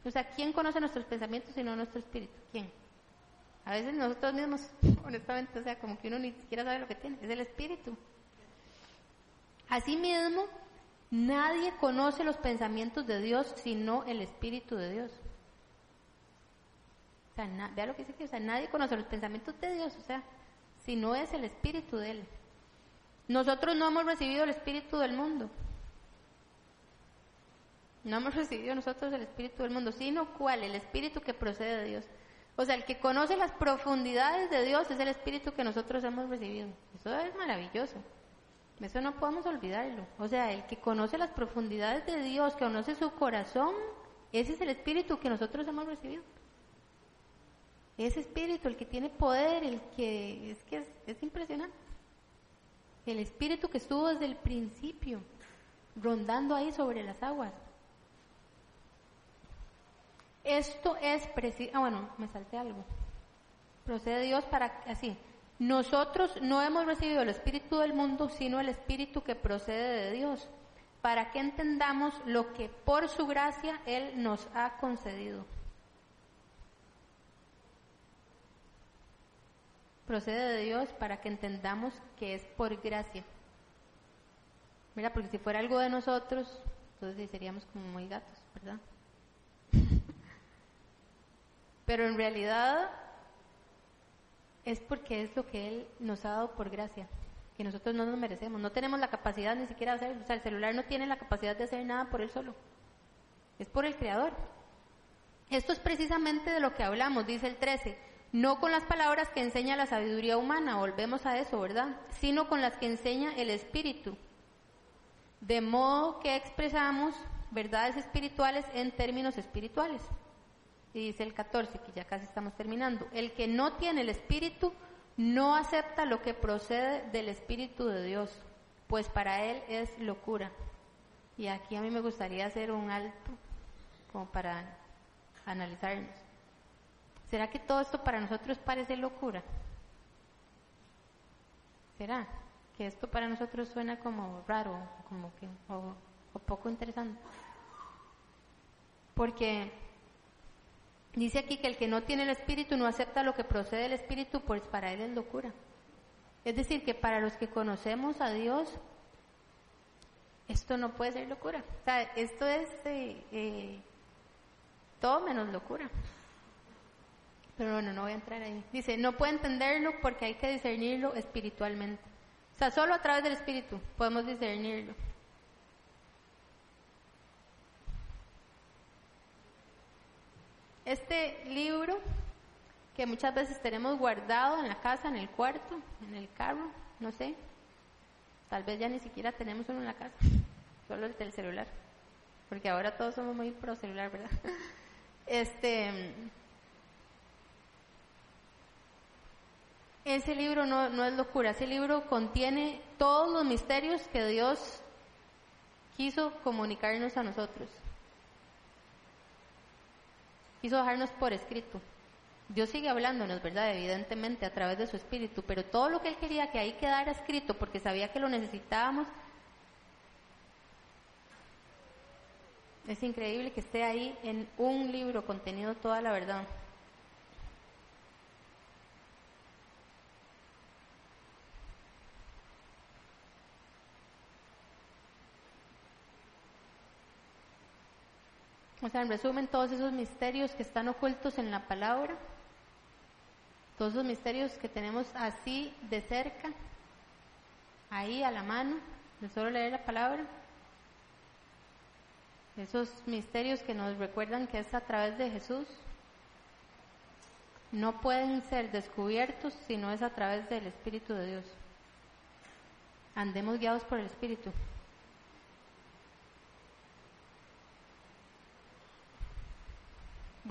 O sea, ¿quién conoce nuestros pensamientos sino nuestro espíritu? ¿Quién? A veces nosotros mismos, honestamente, o sea, como que uno ni siquiera sabe lo que tiene, es el espíritu. Asimismo, nadie conoce los pensamientos de Dios sino el espíritu de Dios. O sea, vea lo que dice aquí, o sea, nadie conoce los pensamientos de Dios, o sea, si no es el espíritu de Él. Nosotros no hemos recibido el espíritu del mundo. No hemos recibido nosotros el espíritu del mundo, sino cuál, el espíritu que procede de Dios. O sea, el que conoce las profundidades de Dios es el Espíritu que nosotros hemos recibido. Eso es maravilloso. Eso no podemos olvidarlo. O sea, el que conoce las profundidades de Dios, que conoce su corazón, ese es el Espíritu que nosotros hemos recibido. Ese Espíritu, el que tiene poder, el que es que es, es impresionante. El Espíritu que estuvo desde el principio, rondando ahí sobre las aguas. Esto es preciso. Ah, bueno, me salté algo. Procede Dios para así. Nosotros no hemos recibido el espíritu del mundo, sino el espíritu que procede de Dios, para que entendamos lo que por su gracia Él nos ha concedido. Procede de Dios para que entendamos que es por gracia. Mira, porque si fuera algo de nosotros, entonces seríamos como muy gatos, ¿verdad? Pero en realidad es porque es lo que Él nos ha dado por gracia, que nosotros no nos merecemos. No tenemos la capacidad ni siquiera de hacer, o sea, el celular no tiene la capacidad de hacer nada por él solo. Es por el Creador. Esto es precisamente de lo que hablamos, dice el 13. No con las palabras que enseña la sabiduría humana, volvemos a eso, ¿verdad? Sino con las que enseña el Espíritu. De modo que expresamos verdades espirituales en términos espirituales. Y dice el 14, que ya casi estamos terminando, el que no tiene el Espíritu no acepta lo que procede del Espíritu de Dios, pues para él es locura. Y aquí a mí me gustaría hacer un alto como para analizarnos. ¿Será que todo esto para nosotros parece locura? ¿Será que esto para nosotros suena como raro, como que o, o poco interesante? Porque Dice aquí que el que no tiene el Espíritu no acepta lo que procede del Espíritu, pues para él es locura. Es decir, que para los que conocemos a Dios, esto no puede ser locura. O sea, esto es eh, eh, todo menos locura. Pero bueno, no voy a entrar ahí. Dice, no puede entenderlo porque hay que discernirlo espiritualmente. O sea, solo a través del Espíritu podemos discernirlo. Este libro que muchas veces tenemos guardado en la casa, en el cuarto, en el carro, no sé. Tal vez ya ni siquiera tenemos uno en la casa, solo el del celular. Porque ahora todos somos muy pro celular, ¿verdad? Este ese libro no, no es locura, ese libro contiene todos los misterios que Dios quiso comunicarnos a nosotros quiso dejarnos por escrito. Dios sigue hablándonos, ¿verdad? Evidentemente a través de su espíritu, pero todo lo que Él quería que ahí quedara escrito porque sabía que lo necesitábamos, es increíble que esté ahí en un libro contenido toda la verdad. O sea, en resumen, todos esos misterios que están ocultos en la palabra, todos esos misterios que tenemos así de cerca, ahí a la mano, de solo leer la palabra, esos misterios que nos recuerdan que es a través de Jesús, no pueden ser descubiertos si no es a través del Espíritu de Dios. Andemos guiados por el Espíritu.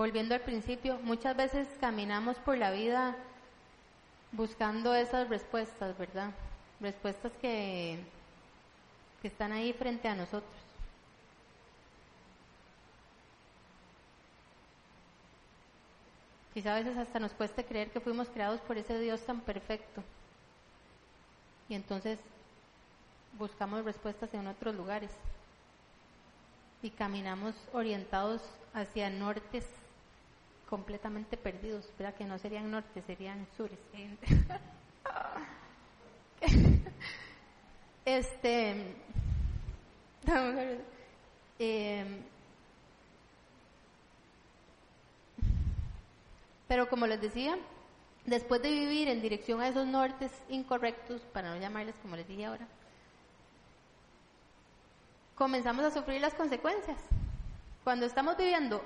Volviendo al principio, muchas veces caminamos por la vida buscando esas respuestas, ¿verdad? Respuestas que, están ahí frente a nosotros. Quizá a veces hasta nos cueste creer que fuimos creados por ese Dios tan perfecto. Y entonces buscamos respuestas en otros lugares. Y caminamos orientados hacia nortes completamente perdidos, ¿verdad? Que no serían norte, serían sures. este. Eh, pero como les decía, después de vivir en dirección a esos nortes incorrectos, para no llamarles como les dije ahora, comenzamos a sufrir las consecuencias. Cuando estamos viviendo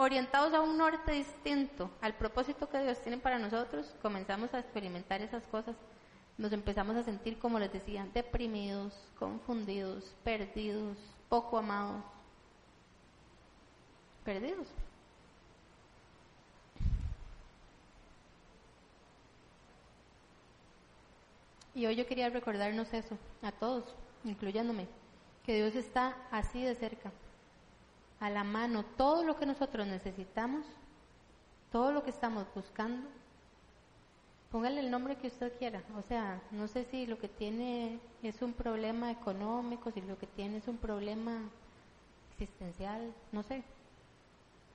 orientados a un norte distinto, al propósito que Dios tiene para nosotros, comenzamos a experimentar esas cosas. Nos empezamos a sentir, como les decía, deprimidos, confundidos, perdidos, poco amados. Perdidos. Y hoy yo quería recordarnos eso, a todos, incluyéndome, que Dios está así de cerca, a la mano, todo lo que nosotros necesitamos, todo lo que estamos buscando, póngale el nombre que usted quiera, o sea, no sé si lo que tiene es un problema económico, si lo que tiene es un problema existencial, no sé,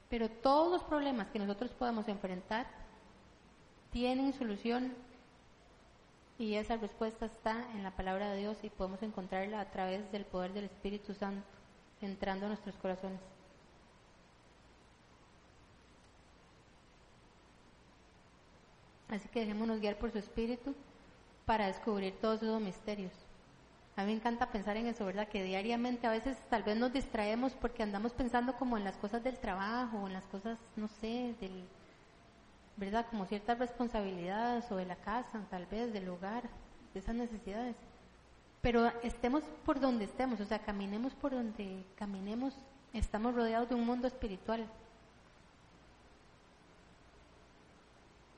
pero todos los problemas que nosotros podemos enfrentar tienen solución y esa respuesta está en la palabra de Dios y podemos encontrarla a través del poder del Espíritu Santo entrando a nuestros corazones. Así que dejémonos guiar por su Espíritu para descubrir todos esos misterios. A mí me encanta pensar en eso, ¿verdad? Que diariamente a veces tal vez nos distraemos porque andamos pensando como en las cosas del trabajo, en las cosas, no sé, del, ¿verdad? Como ciertas responsabilidades o de la casa, tal vez, del hogar, de esas necesidades. Pero estemos por donde estemos, o sea, caminemos por donde caminemos, estamos rodeados de un mundo espiritual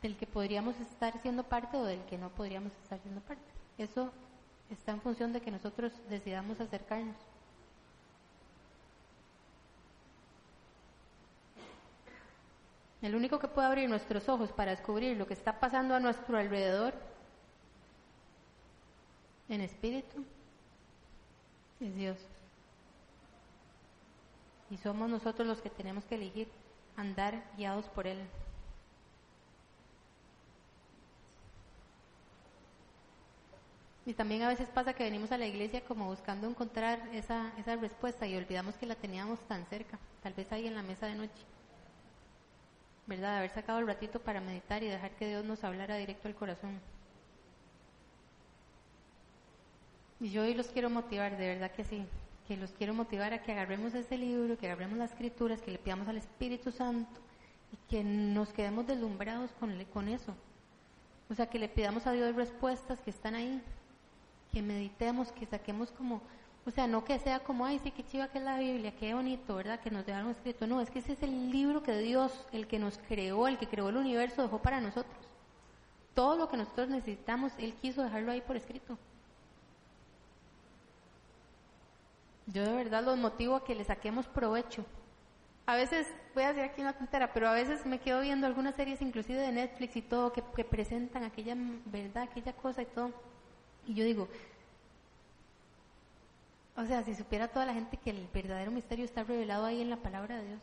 del que podríamos estar siendo parte o del que no podríamos estar siendo parte. Eso está en función de que nosotros decidamos acercarnos. El único que puede abrir nuestros ojos para descubrir lo que está pasando a nuestro alrededor en espíritu es Dios. Y somos nosotros los que tenemos que elegir andar guiados por Él. Y también a veces pasa que venimos a la iglesia como buscando encontrar esa, esa respuesta y olvidamos que la teníamos tan cerca, tal vez ahí en la mesa de noche. ¿verdad? haber sacado el ratito para meditar y dejar que Dios nos hablara directo al corazón. Y yo hoy los quiero motivar, de verdad que sí, que los quiero motivar a que agarremos ese libro, que agarremos las escrituras, que le pidamos al Espíritu Santo y que nos quedemos deslumbrados con, con eso. O sea, que le pidamos a Dios respuestas que están ahí, que meditemos, que saquemos como o sea, no que sea como, ay, sí, qué chiva que es la Biblia, qué bonito, ¿verdad? Que nos dejaron escrito. No, es que ese es el libro que Dios, el que nos creó, el que creó el universo, dejó para nosotros. Todo lo que nosotros necesitamos, Él quiso dejarlo ahí por escrito. Yo de verdad los motivo a que le saquemos provecho. A veces, voy a decir aquí una tontera, pero a veces me quedo viendo algunas series, inclusive de Netflix y todo, que, que presentan aquella verdad, aquella cosa y todo. Y yo digo, o sea, si supiera toda la gente que el verdadero misterio está revelado ahí en la palabra de Dios.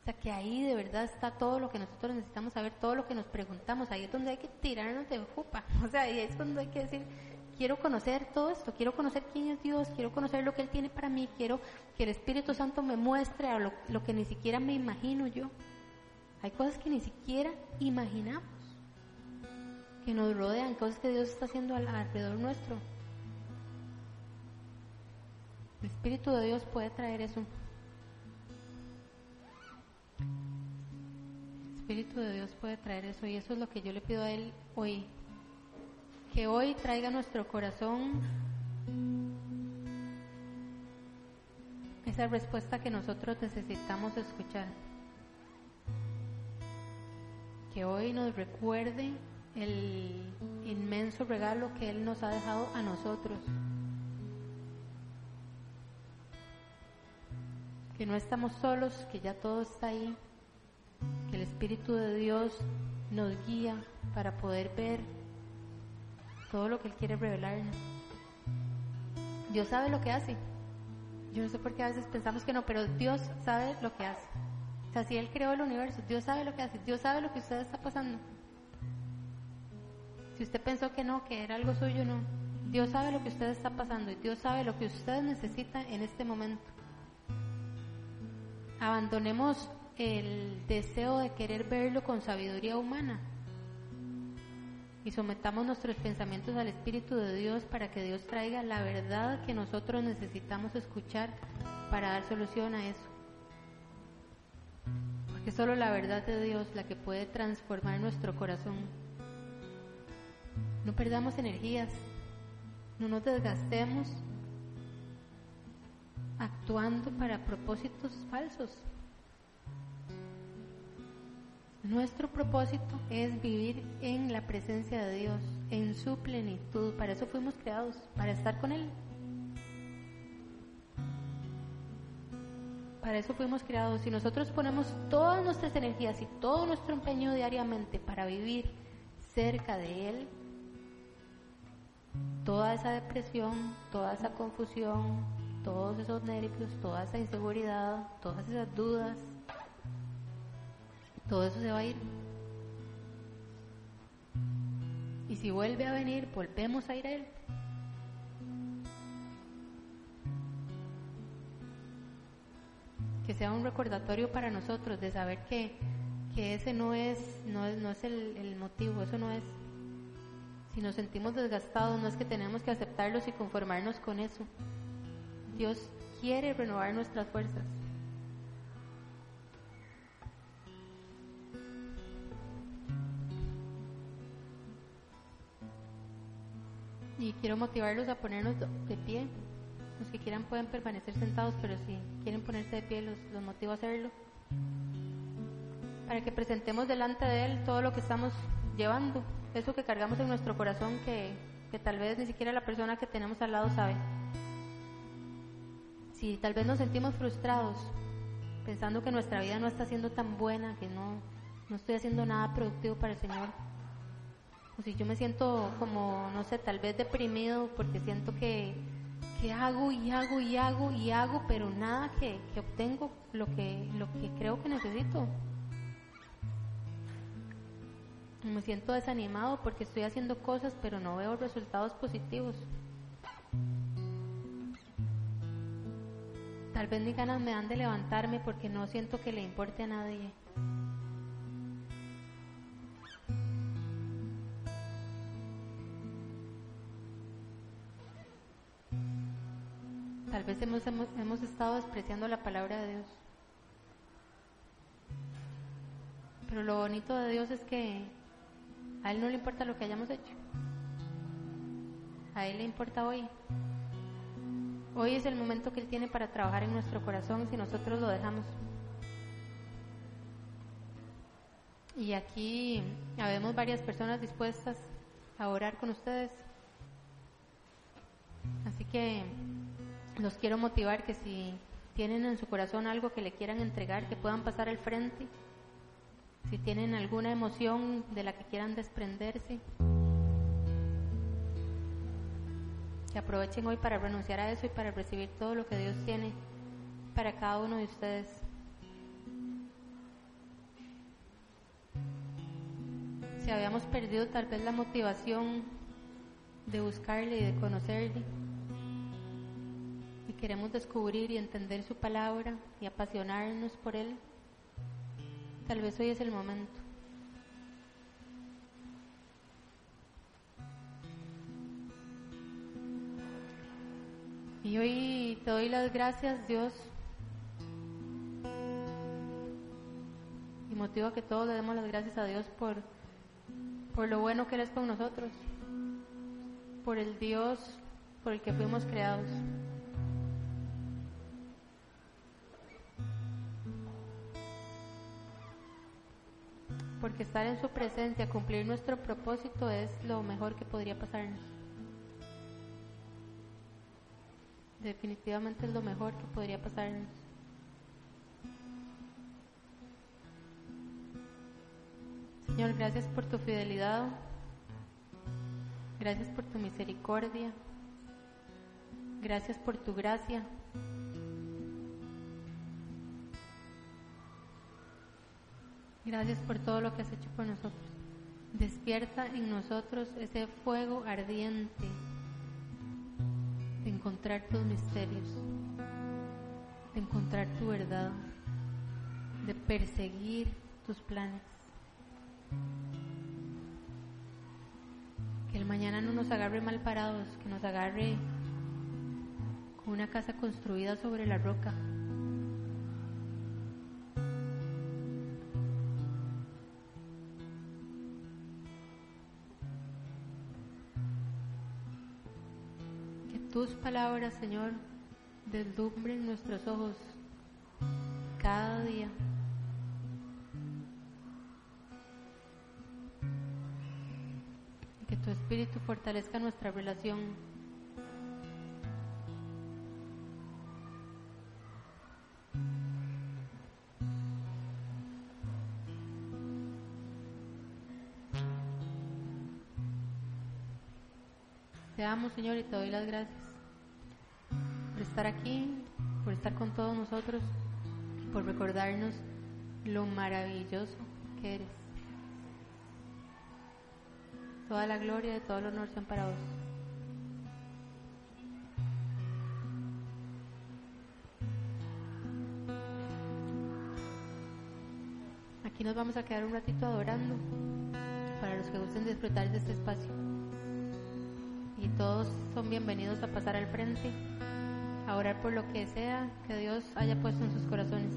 O sea, que ahí de verdad está todo lo que nosotros necesitamos saber, todo lo que nos preguntamos. Ahí es donde hay que tirarnos de ocupa. O sea, ahí es cuando hay que decir, quiero conocer todo esto, quiero conocer quién es Dios, quiero conocer lo que Él tiene para mí, quiero que el Espíritu Santo me muestre a lo, que ni siquiera me imagino yo. Hay cosas que ni siquiera imaginamos, que nos rodean, cosas que Dios está haciendo alrededor nuestro. El Espíritu de Dios puede traer eso. El Espíritu de Dios puede traer eso y eso es lo que yo le pido a Él hoy. Que hoy traiga nuestro corazón esa respuesta que nosotros necesitamos escuchar. Que hoy nos recuerde el inmenso regalo que Él nos ha dejado a nosotros. que no estamos solos, que ya todo está ahí, que el Espíritu de Dios nos guía para poder ver todo lo que Él quiere revelarnos. Dios sabe lo que hace. Yo no sé por qué a veces pensamos que no, pero Dios sabe lo que hace. O sea, si Él creó el universo, Dios sabe lo que hace, Dios sabe lo que usted está pasando. Si usted pensó que no, que era algo suyo, no. Dios sabe lo que usted está pasando y Dios sabe lo que usted necesita en este momento. Abandonemos el deseo de querer verlo con sabiduría humana y sometamos nuestros pensamientos al Espíritu de Dios para que Dios traiga la verdad que nosotros necesitamos escuchar para dar solución a eso. que solo la verdad de Dios la que puede transformar nuestro corazón. No perdamos energías, no nos desgastemos actuando para propósitos falsos. Nuestro propósito es vivir en la presencia de Dios, en su plenitud. Para eso fuimos creados, para estar con Él. Para eso fuimos creados. Si nosotros ponemos todas nuestras energías y todo nuestro empeño diariamente para vivir cerca de Él, toda esa depresión, toda esa confusión, todos esos nervios, toda esa inseguridad, todas esas dudas, todo eso se va a ir. Y si vuelve a venir, volvemos a ir a Él. Que sea un recordatorio para nosotros de saber que, que ese no es, no es, no es el, el motivo, eso no es. Si nos sentimos desgastados, no es que tenemos que aceptarlos y conformarnos con eso. Dios quiere renovar nuestras fuerzas. Y quiero motivarlos a ponernos de pie. Los que quieran pueden permanecer sentados, pero si quieren ponerse de pie, los, los motivo a hacerlo. Para que presentemos delante de Él todo lo que estamos llevando, eso que cargamos en nuestro corazón que, que tal vez ni siquiera la persona que tenemos al lado sabe si tal vez nos sentimos frustrados, pensando que nuestra vida no está siendo tan buena, que no, no estoy haciendo nada productivo para el Señor, o si yo me siento como, no sé, tal vez deprimido porque siento que, que hago y hago y hago y hago, pero nada que, que obtengo lo que, lo que creo que necesito. Me siento desanimado porque estoy haciendo cosas pero no veo resultados positivos. Tal vez mis ganas me dan de levantarme porque no siento que le importe a nadie. Tal vez hemos, hemos, hemos estado despreciando la palabra de Dios. Pero lo bonito de Dios es que a Él no le importa lo que hayamos hecho. A Él le importa hoy. Hoy es el momento que Él tiene para trabajar en nuestro corazón si nosotros lo dejamos. Y aquí habemos varias personas dispuestas a orar con ustedes. Así que los quiero motivar que si tienen en su corazón algo que le quieran entregar, que puedan pasar al frente. Si tienen alguna emoción de la que quieran desprenderse. que aprovechen hoy para renunciar a eso y para recibir todo lo que Dios tiene para cada uno de ustedes. Si habíamos perdido tal vez la motivación de buscarle y de conocerle, y queremos descubrir y entender su palabra y apasionarnos por él, tal vez hoy es el momento. Y hoy te doy las gracias, Dios. Y motivo a que todos le demos las gracias a Dios por, por lo bueno que eres con nosotros, por el Dios por el que fuimos creados. Porque estar en su presencia, cumplir nuestro propósito es lo mejor que podría pasarnos. definitivamente es lo mejor que podría pasarnos. Señor, gracias por tu fidelidad, gracias por tu misericordia, gracias por tu gracia. Gracias por todo lo que has hecho por nosotros. Despierta en nosotros ese fuego ardiente de encontrar tus misterios, de encontrar tu verdad, de perseguir tus planes. Que el mañana no nos agarre mal parados, que nos agarre con una casa construida sobre la roca. Tus palabras, Señor, deslumbren nuestros ojos cada día. Que tu Espíritu fortalezca nuestra relación. Te amo, Señor, y te doy las gracias estar aquí, por estar con todos nosotros, por recordarnos lo maravilloso que eres. Toda la gloria y todo el honor sean para vos. Aquí nos vamos a quedar un ratito adorando para los que gusten disfrutar de este espacio y todos son bienvenidos a pasar al frente, a orar por lo que sea que Dios haya puesto en sus corazones.